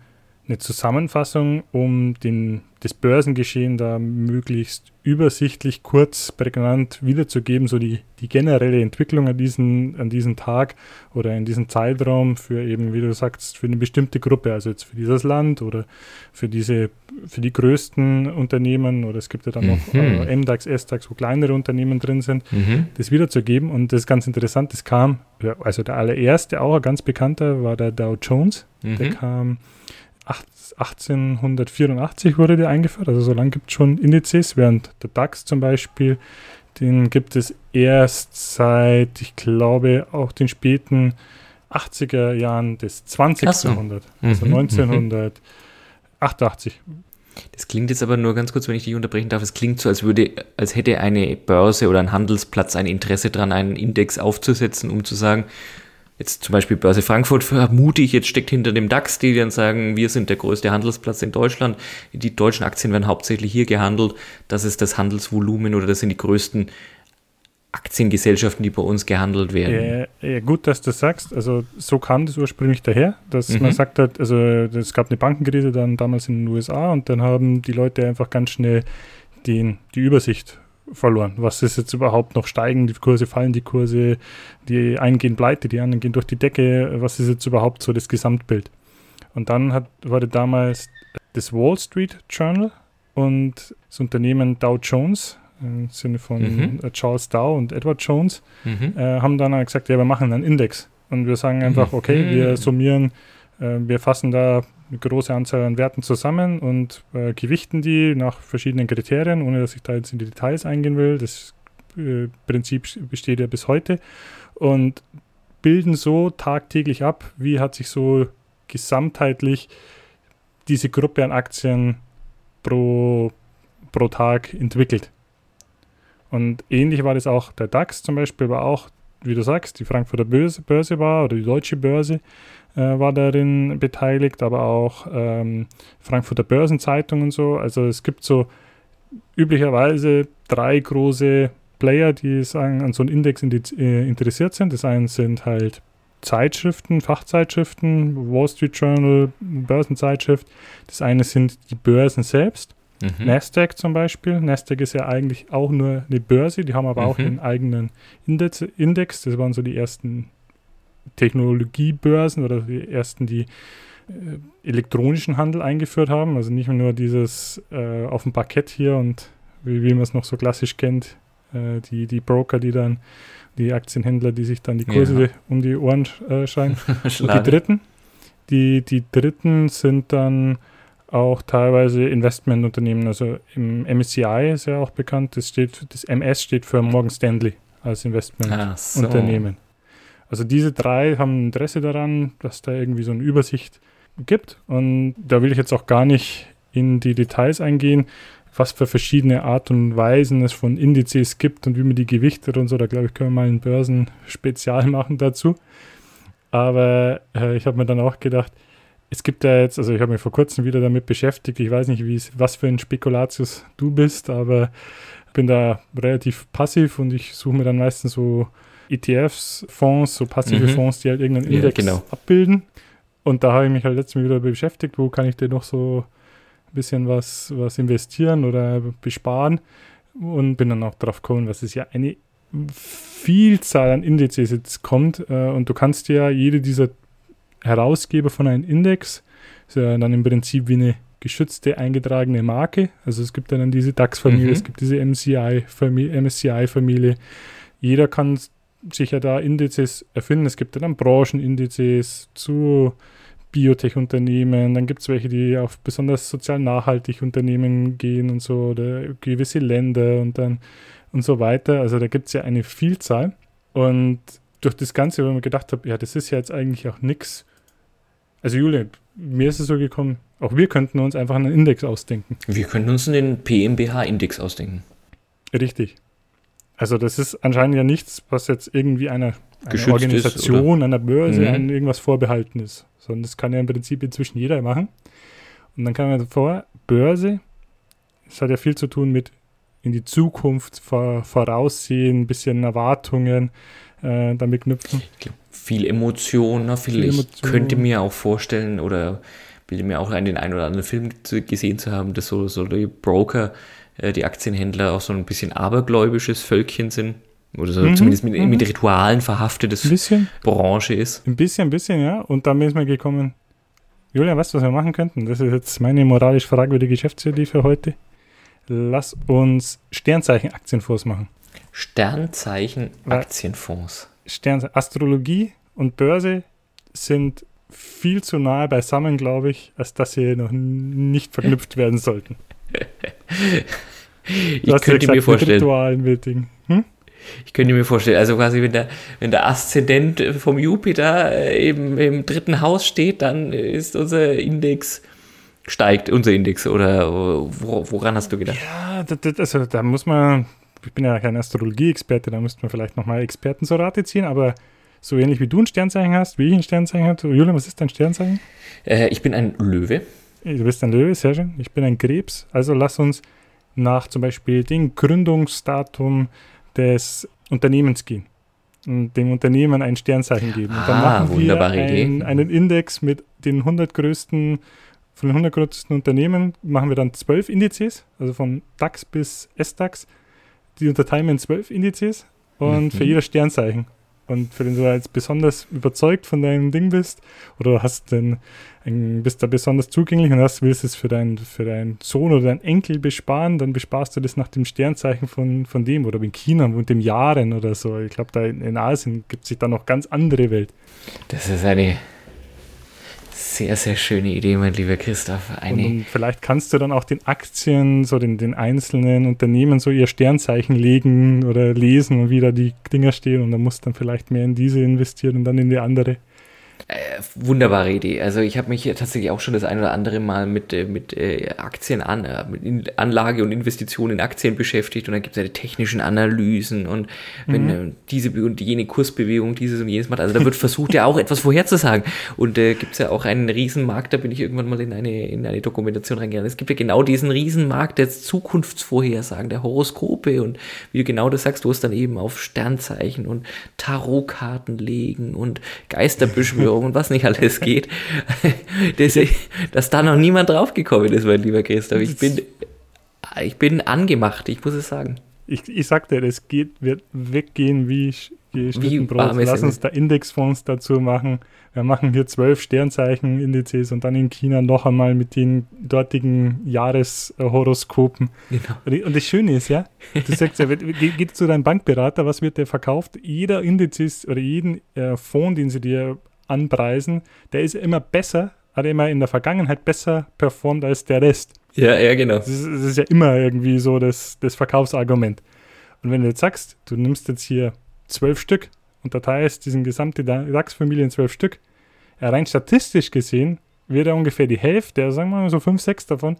eine Zusammenfassung, um den, das Börsengeschehen da möglichst übersichtlich, kurz, prägnant wiederzugeben, so die, die generelle Entwicklung an diesem an diesen Tag oder in diesem Zeitraum für eben, wie du sagst, für eine bestimmte Gruppe, also jetzt für dieses Land oder für diese, für die größten Unternehmen oder es gibt ja dann noch mhm. äh, MDAX, SDAX, wo kleinere Unternehmen drin sind, mhm. das wiederzugeben und das ist ganz interessant, das kam, also der allererste, auch ein ganz bekannter, war der Dow Jones, mhm. der kam 1884 wurde der eingeführt, also so lange gibt es schon Indizes, während der DAX zum Beispiel, den gibt es erst seit, ich glaube, auch den späten 80er Jahren des 20. So. Jahrhunderts, also mhm, 1988. Das klingt jetzt aber nur ganz kurz, wenn ich dich unterbrechen darf. Es klingt so, als würde, als hätte eine Börse oder ein Handelsplatz ein Interesse daran, einen Index aufzusetzen, um zu sagen, jetzt zum Beispiel Börse Frankfurt vermute ich, jetzt steckt hinter dem DAX, die dann sagen, wir sind der größte Handelsplatz in Deutschland. Die deutschen Aktien werden hauptsächlich hier gehandelt. Das ist das Handelsvolumen oder das sind die größten Aktiengesellschaften, die bei uns gehandelt werden. Ja, ja, gut, dass du das sagst. Also so kam das ursprünglich daher, dass mhm. man sagt hat, also es gab eine Bankenkrise dann damals in den USA und dann haben die Leute einfach ganz schnell den, die Übersicht verloren. Was ist jetzt überhaupt noch steigen? Die Kurse fallen, die Kurse, die einen gehen pleite, die anderen gehen durch die Decke. Was ist jetzt überhaupt so das Gesamtbild? Und dann hat, wurde damals das Wall Street Journal und das Unternehmen Dow Jones, im Sinne von mhm. Charles Dow und Edward Jones, mhm. äh, haben dann gesagt, ja, wir machen einen Index. Und wir sagen einfach, mhm. okay, wir summieren, äh, wir fassen da eine große Anzahl an Werten zusammen und äh, gewichten die nach verschiedenen Kriterien, ohne dass ich da jetzt in die Details eingehen will. Das äh, Prinzip besteht ja bis heute und bilden so tagtäglich ab, wie hat sich so gesamtheitlich diese Gruppe an Aktien pro, pro Tag entwickelt. Und ähnlich war das auch der DAX zum Beispiel, war auch, wie du sagst, die Frankfurter Börse, Börse war oder die deutsche Börse war darin beteiligt, aber auch ähm, Frankfurter Börsenzeitung und so. Also es gibt so üblicherweise drei große Player, die sagen, an so einem Index äh, interessiert sind. Das eine sind halt Zeitschriften, Fachzeitschriften, Wall Street Journal, Börsenzeitschrift. Das eine sind die Börsen selbst. Mhm. Nasdaq zum Beispiel. Nasdaq ist ja eigentlich auch nur eine Börse, die haben aber mhm. auch einen eigenen Index, Index. Das waren so die ersten Technologiebörsen oder die ersten, die äh, elektronischen Handel eingeführt haben. Also nicht nur dieses äh, auf dem Parkett hier und wie, wie man es noch so klassisch kennt, äh, die, die Broker, die dann, die Aktienhändler, die sich dann die Kurse ja. um die Ohren äh, scheinen. und die dritten, die, die dritten sind dann auch teilweise Investmentunternehmen. Also im MSCI ist ja auch bekannt, das steht, das MS steht für Morgan Stanley als Investmentunternehmen. So. Also diese drei haben Interesse daran, dass da irgendwie so eine Übersicht gibt. Und da will ich jetzt auch gar nicht in die Details eingehen, was für verschiedene Art und Weisen es von Indizes gibt und wie man die gewichtet und so. Da glaube ich, können wir mal ein Börsenspezial machen dazu. Aber äh, ich habe mir dann auch gedacht, es gibt ja jetzt, also ich habe mich vor kurzem wieder damit beschäftigt. Ich weiß nicht, was für ein Spekulatius du bist, aber bin da relativ passiv und ich suche mir dann meistens so ETFs, Fonds, so passive mhm. Fonds, die halt irgendeinen Index ja, genau. abbilden. Und da habe ich mich halt letztens wieder beschäftigt, wo kann ich denn noch so ein bisschen was, was investieren oder besparen. Und bin dann auch drauf gekommen, dass es ja eine Vielzahl an Indizes jetzt kommt. Äh, und du kannst ja jede dieser Herausgeber von einem Index, ist ja dann im Prinzip wie eine geschützte eingetragene Marke. Also es gibt dann diese DAX-Familie, mhm. es gibt diese MSCI-Familie. MSCI Jeder kann sich ja da Indizes erfinden. Es gibt dann Branchenindizes zu Biotech-Unternehmen, dann gibt es welche, die auf besonders sozial nachhaltig Unternehmen gehen und so, oder gewisse Länder und dann und so weiter. Also da gibt es ja eine Vielzahl. Und durch das Ganze, wo ich mir gedacht habe, ja, das ist ja jetzt eigentlich auch nichts. Also Julian, mir ist es so gekommen, auch wir könnten uns einfach einen Index ausdenken. Wir könnten uns einen PMBH-Index ausdenken. Richtig. Also das ist anscheinend ja nichts, was jetzt irgendwie einer, einer Organisation, einer Börse, mhm. an irgendwas vorbehalten ist. Sondern das kann ja im Prinzip inzwischen jeder machen. Und dann kann man vor, Börse, das hat ja viel zu tun mit in die Zukunft vor, voraussehen, ein bisschen Erwartungen äh, damit knüpfen. Glaub, viel Emotion, ne? viel, viel Emotion. Ich könnte mir auch vorstellen oder bilde mir auch einen, den einen oder anderen Film gesehen zu haben, dass so, so die Broker, die Aktienhändler auch so ein bisschen abergläubisches Völkchen sind. Oder so mhm, zumindest mit, mhm. mit Ritualen verhaftetes Branche ist. Ein bisschen, ein bisschen, ja. Und dann ist mir gekommen, Julia, weißt du, was wir machen könnten? Das ist jetzt meine moralisch fragwürdige Geschäftsidee für heute. Lass uns Sternzeichen-Aktienfonds machen. Sternzeichen-Aktienfonds. Sternzeichen. Astrologie und Börse sind viel zu nahe beisammen, glaube ich, als dass sie noch nicht verknüpft werden sollten. Ich könnte gesagt, mir vorstellen. Mit hm? Ich könnte mir vorstellen, also quasi, wenn der, wenn der Aszendent vom Jupiter äh, eben im dritten Haus steht, dann ist unser Index steigt, unser Index oder woran hast du gedacht? Ja, das, also da muss man, ich bin ja kein Astrologie-Experte, da müsste man vielleicht nochmal Experten zur Rate ziehen, aber so ähnlich wie du ein Sternzeichen hast, wie ich ein Sternzeichen habe. Julian, was ist dein Sternzeichen? Äh, ich bin ein Löwe. Du bist ein Löwe, sehr schön. Ich bin ein Krebs. Also lass uns nach zum Beispiel dem Gründungsdatum des Unternehmens gehen und dem Unternehmen ein Sternzeichen geben. Und dann ah, machen wir ein, einen Index mit den 100 größten, von den 100 größten Unternehmen machen wir dann zwölf Indizes, also von DAX bis SDAX. Die unterteilen wir in zwölf Indizes und mhm. für jeder Sternzeichen und für den du jetzt besonders überzeugt von deinem Ding bist oder hast den, bist da besonders zugänglich und hast, willst es für, dein, für deinen Sohn oder deinen Enkel besparen, dann besparst du das nach dem Sternzeichen von, von dem oder in China und dem Jahren oder so. Ich glaube, da in, in Asien gibt es sich da noch ganz andere Welt. Das ist eine sehr, sehr schöne Idee, mein lieber Christoph. Eine und vielleicht kannst du dann auch den Aktien, so den, den einzelnen Unternehmen so ihr Sternzeichen legen oder lesen und wie da die Dinger stehen und dann musst du dann vielleicht mehr in diese investieren und dann in die andere. Äh, wunderbare Idee. Also ich habe mich tatsächlich auch schon das ein oder andere Mal mit, äh, mit äh, Aktien an, äh, mit Anlage und Investitionen in Aktien beschäftigt und dann gibt es ja die technischen Analysen und wenn mhm. Äh, diese und jene Kursbewegung dieses und jenes macht, also da wird versucht ja auch etwas vorherzusagen und äh, gibt es ja auch einen Riesenmarkt, da bin ich irgendwann mal in eine, in eine Dokumentation reingegangen. Es gibt ja genau diesen Riesenmarkt der Zukunftsvorhersagen, der Horoskope und wie du genau das sagst, du hast dann eben auf Sternzeichen und Tarotkarten legen und Geisterbeschwörungen und was nicht alles geht, dass, dass da noch niemand draufgekommen ist, mein lieber Christoph. Ich bin, ich bin angemacht, ich muss es sagen. Ich, ich sagte, es geht, wird weggehen wie, wie Brot. Lass uns da Indexfonds dazu machen. Wir machen hier zwölf Sternzeichen-Indizes und dann in China noch einmal mit den dortigen Jahreshoroskopen. Genau. Und das Schöne ist ja, du sagst ja, geht zu deinem Bankberater, was wird der verkauft? Jeder Indizes oder jeden äh, Fonds, den sie dir anpreisen, der ist immer besser, hat immer in der Vergangenheit besser performt als der Rest. Ja, ja, genau. Das ist, das ist ja immer irgendwie so das, das Verkaufsargument. Und wenn du jetzt sagst, du nimmst jetzt hier zwölf Stück und teilst diesen gesamte DAX-Familie in zwölf Stück, rein statistisch gesehen wird er ungefähr die Hälfte, sagen wir mal so fünf, sechs davon,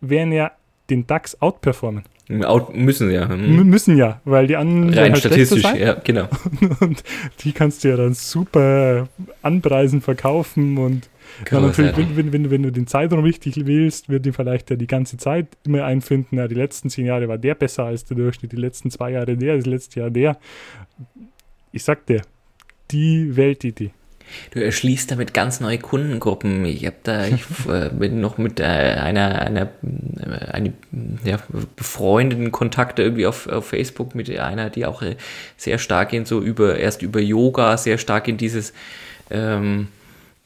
werden ja den DAX outperformen. Out müssen ja. Hm. müssen ja, weil die anderen. Rein halt statistisch, ja, genau. Und die kannst du ja dann super anpreisen, verkaufen und ja, natürlich, wenn, wenn, wenn, wenn, du den Zeitraum richtig wählst, wird die vielleicht ja die ganze Zeit immer einfinden, ja, die letzten zehn Jahre war der besser als der Durchschnitt, die letzten zwei Jahre der, das letzte Jahr der. Ich sag dir, die Weltidee. Du erschließt damit ganz neue Kundengruppen. Ich habe da, ich äh, bin noch mit äh, einer, einer, äh, eine, ja, befreundeten Kontakte irgendwie auf, auf Facebook mit einer, die auch sehr stark in so über, erst über Yoga, sehr stark in dieses, ähm,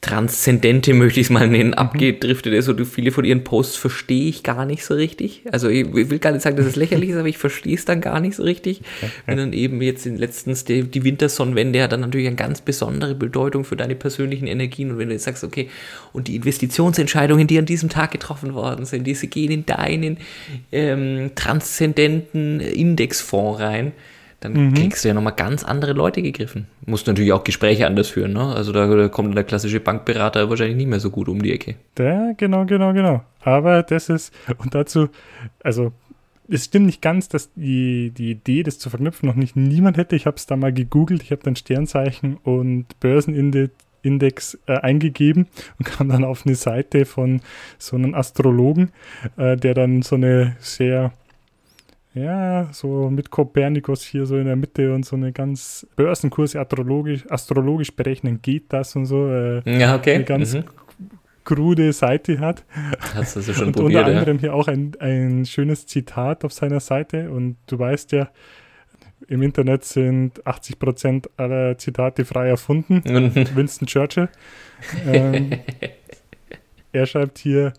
Transzendente, möchte ich es mal nennen, mhm. abgedriftet ist und viele von ihren Posts verstehe ich gar nicht so richtig. Also ich will gar nicht sagen, dass es lächerlich ist, aber ich verstehe es dann gar nicht so richtig. Wenn dann eben jetzt in letztens die, die Wintersonnenwende hat dann natürlich eine ganz besondere Bedeutung für deine persönlichen Energien und wenn du jetzt sagst, okay, und die Investitionsentscheidungen, die an diesem Tag getroffen worden sind, diese gehen in deinen ähm, transzendenten Indexfonds rein, dann mhm. kriegst du ja nochmal ganz andere Leute gegriffen. Musst natürlich auch Gespräche anders führen, ne? Also da, da, kommt der klassische Bankberater wahrscheinlich nicht mehr so gut um die Ecke. Ja, genau, genau, genau. Aber das ist, und dazu, also es stimmt nicht ganz, dass die, die Idee, das zu verknüpfen, noch nicht niemand hätte. Ich habe es da mal gegoogelt, ich habe dann Sternzeichen und Börsenindex äh, eingegeben und kam dann auf eine Seite von so einem Astrologen, äh, der dann so eine sehr ja, so mit Kopernikus hier so in der Mitte und so eine ganz Börsenkurse astrologisch, astrologisch berechnen geht das und so. Äh, ja, okay. Eine ganz mhm. krude Seite hat. Hast du das schon und probiert, unter anderem ja? hier auch ein, ein schönes Zitat auf seiner Seite und du weißt ja, im Internet sind 80% aller Zitate frei erfunden. Winston Churchill. Ähm, er schreibt hier,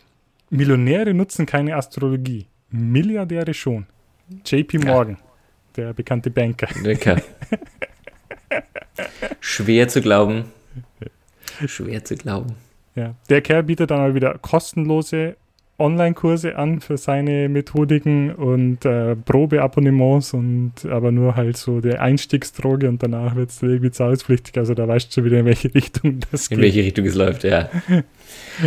Millionäre nutzen keine Astrologie, Milliardäre schon. JP Morgan, ja. der bekannte Banker. Banker. Schwer zu glauben. Schwer zu glauben. Ja, der Kerl bietet dann mal wieder kostenlose Online-Kurse an für seine Methodiken und äh, Probeabonnements und aber nur halt so der Einstiegsdroge und danach wird es irgendwie zahlungspflichtig. Also da weißt du schon wieder, in welche Richtung das in geht. In welche Richtung es läuft, ja.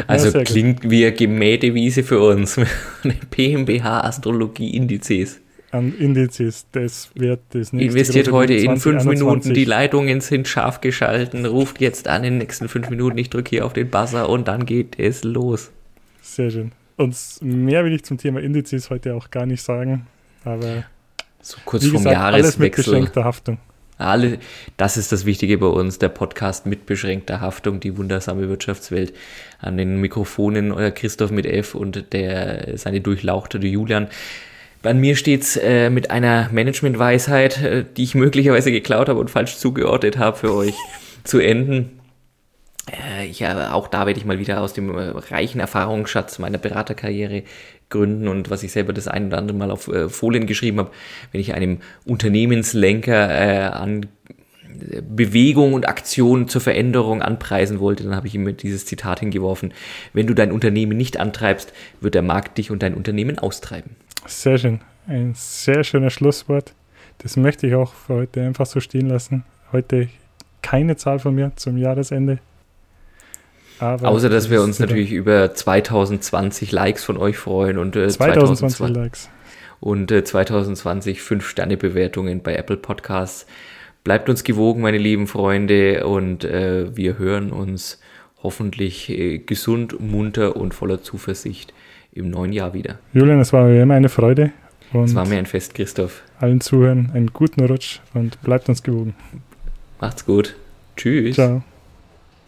Also ja, klingt gut. wie eine gemähte Wiese für uns. PMBH Astrologie Indizes an Indizes. Das wird das nächste. Investiert heute in fünf Minuten. Die Leitungen sind scharf geschalten. Ruft jetzt an in den nächsten fünf Minuten. Ich drücke hier auf den Buzzer und dann geht es los. Sehr schön. Und mehr will ich zum Thema Indizes heute auch gar nicht sagen. Aber so kurz wie vom gesagt, Jahreswechsel. Alles mit beschränkter Haftung. Alle, das ist das Wichtige bei uns, der Podcast mit beschränkter Haftung, die wundersame Wirtschaftswelt. An den Mikrofonen euer Christoph mit F und der seine durchlauchte Julian. Bei mir steht es äh, mit einer Managementweisheit, äh, die ich möglicherweise geklaut habe und falsch zugeordnet habe für euch zu enden. Äh, ich, äh, auch da werde ich mal wieder aus dem äh, reichen Erfahrungsschatz meiner Beraterkarriere gründen und was ich selber das ein oder andere Mal auf äh, Folien geschrieben habe, wenn ich einem Unternehmenslenker an Bewegung und Aktion zur Veränderung anpreisen wollte, dann habe ich ihm dieses Zitat hingeworfen. Wenn du dein Unternehmen nicht antreibst, wird der Markt dich und dein Unternehmen austreiben. Sehr schön. Ein sehr schönes Schlusswort. Das möchte ich auch für heute einfach so stehen lassen. Heute keine Zahl von mir zum Jahresende. Aber Außer, dass wir uns natürlich über 2020 Likes von euch freuen und äh, 2020 2020 Likes. Und äh, 2020 5-Sterne-Bewertungen bei Apple Podcasts. Bleibt uns gewogen, meine lieben Freunde, und äh, wir hören uns hoffentlich äh, gesund, munter und voller Zuversicht im neuen Jahr wieder. Julian, es war mir immer eine Freude. Es war mir ein Fest, Christoph. Allen Zuhören einen guten Rutsch und bleibt uns gewogen. Macht's gut. Tschüss. Ciao.